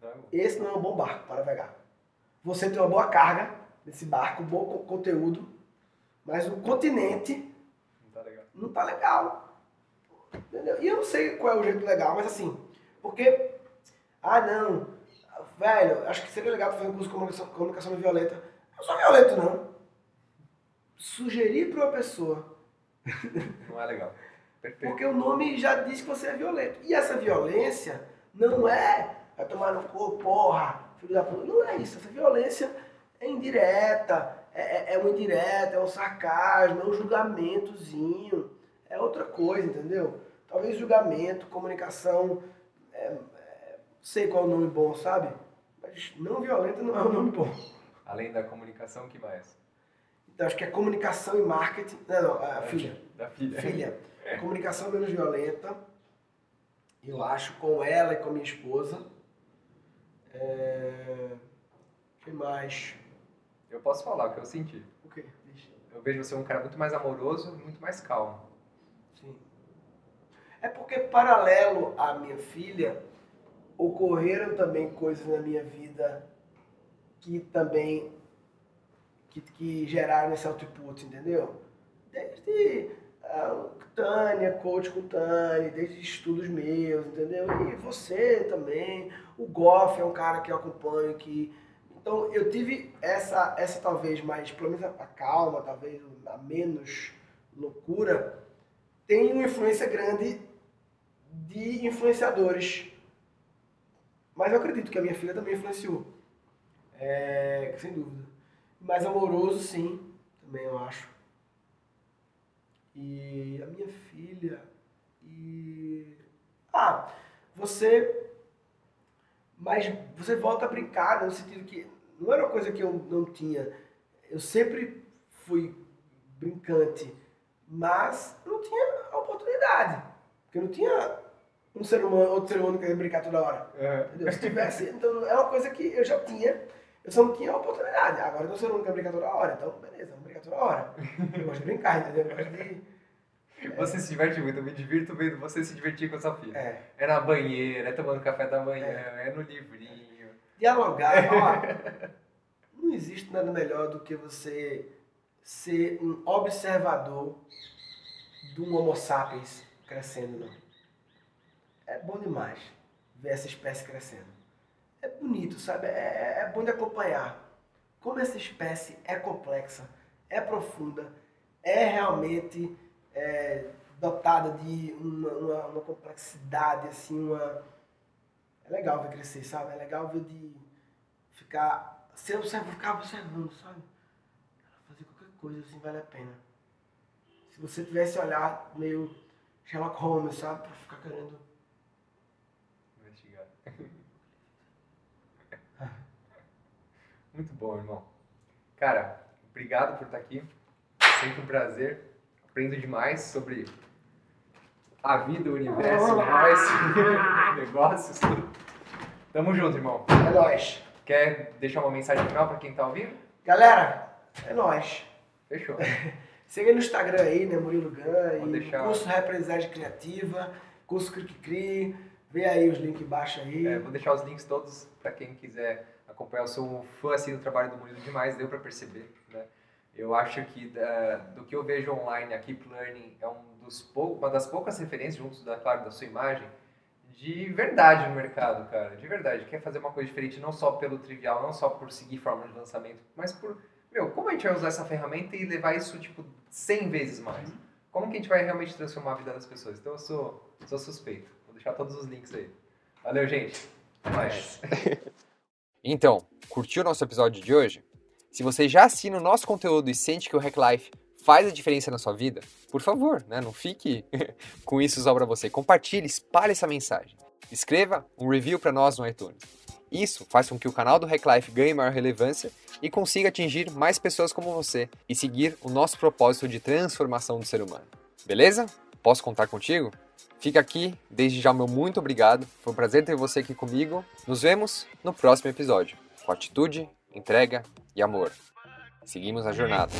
S1: É.
S2: Esse não é um bom barco para navegar. Você tem uma boa carga nesse barco, um bom co- conteúdo, mas o continente
S1: Não tá legal.
S2: não tá legal. Entendeu? E eu não sei qual é o jeito legal, mas assim, porque, ah não, velho, acho que seria legal tu fazer um curso de comunicação, comunicação não violenta. Não sou violento, não. Sugerir para uma pessoa.
S1: Não é legal.
S2: Perfeito. Porque o nome já diz que você é violento. E essa violência não é vai tomar no corpo, porra, filho da puta. Não é isso. Essa violência é indireta, é, é, é uma indireta, é um sarcasmo, é um julgamentozinho. É outra coisa, entendeu? Talvez julgamento, comunicação, é, é, sei qual é o nome bom, sabe? Mas não violenta não é um nome bom.
S1: Além da comunicação, que mais?
S2: Então, acho que é comunicação e marketing. Não, não, a filha.
S1: Da filha.
S2: Filha. Comunicação menos violenta. Eu acho com ela e com a minha esposa. É... que mais?
S1: Eu posso falar o que eu senti.
S2: O quê?
S1: Eu vejo você um cara muito mais amoroso e muito mais calmo.
S2: Sim. É porque, paralelo à minha filha, ocorreram também coisas na minha vida que também que, que geraram esse output, entendeu? Desde uh, Tânia, coach com Tânia, desde estudos meus, entendeu? E você também. O Goff é um cara que eu acompanho, que... Então, eu tive essa, essa talvez mais, pelo menos a calma, talvez a menos loucura, tem uma influência grande de influenciadores. Mas eu acredito que a minha filha também influenciou. É, sem dúvida. Mais amoroso, sim, também eu acho. E a minha filha. E. Ah, você. Mas você volta a brincar, no sentido que não era uma coisa que eu não tinha. Eu sempre fui brincante, mas não tinha a oportunidade. Porque eu não tinha um ser humano, outro ser humano que ia brincar toda hora. Entendeu? Se tivesse. Então é uma coisa que eu já tinha eu só não tinha a oportunidade. Agora eu tô sendo brincar toda hora, então beleza, vamos brincar toda hora. Eu gosto de brincar, entendeu? Eu gosto de.
S1: Você se diverte muito, eu me divirto vendo você se divertir com a sua filha.
S2: É.
S1: É na banheira, é tomando café da manhã, é, é no livrinho.
S2: Dialogar, ó. não existe nada melhor do que você ser um observador de um Homo sapiens crescendo, não. É bom demais ver essa espécie crescendo é bonito, sabe? É, é, é bom de acompanhar. Como essa espécie é complexa, é profunda, é realmente é, dotada de uma, uma, uma, complexidade, assim, uma... É legal ver crescer, sabe? É legal ver de ficar... Observa, ficar observando, sabe? Fazer qualquer coisa, assim, vale a pena. Se você tivesse olhar meio Sherlock Holmes, sabe? Pra ficar querendo...
S1: Muito bom, irmão. Cara, obrigado por estar aqui. Sempre um prazer. Aprendo demais sobre a vida, o universo, nós, negócios, tudo. Tamo junto, irmão.
S2: É nóis.
S1: Quer deixar uma mensagem final para quem tá ouvindo?
S2: Galera, é nóis.
S1: Fechou.
S2: Siga no Instagram aí, né, Murilo Gan,
S1: Vou deixar...
S2: curso Representagem Criativa, curso Cric Cri, vê aí os links embaixo aí.
S1: É, vou deixar os links todos para quem quiser acompanhar. Eu sou um fã assim, do trabalho do Murilo demais, deu para perceber. Né? Eu acho que da, do que eu vejo online, a Keep Learning é um dos pou, uma das poucas referências, junto da, claro, da sua imagem, de verdade no mercado, cara. De verdade. Quer fazer uma coisa diferente, não só pelo trivial, não só por seguir forma de lançamento, mas por, meu, como a gente vai usar essa ferramenta e levar isso, tipo, 100 vezes mais? Como que a gente vai realmente transformar a vida das pessoas? Então eu sou, sou suspeito. Vou deixar todos os links aí. Valeu, gente. Até mais. Então, curtiu o nosso episódio de hoje? Se você já assina o nosso conteúdo e sente que o Hack Life faz a diferença na sua vida, por favor, né, não fique com isso só para você. Compartilhe, espalhe essa mensagem. Escreva um review para nós no iTunes. Isso faz com que o canal do Hack Life ganhe maior relevância e consiga atingir mais pessoas como você e seguir o nosso propósito de transformação do ser humano. Beleza? Posso contar contigo? Fica aqui, desde já meu muito obrigado. Foi um prazer ter você aqui comigo. Nos vemos no próximo episódio. Com atitude, entrega e amor. Seguimos a jornada.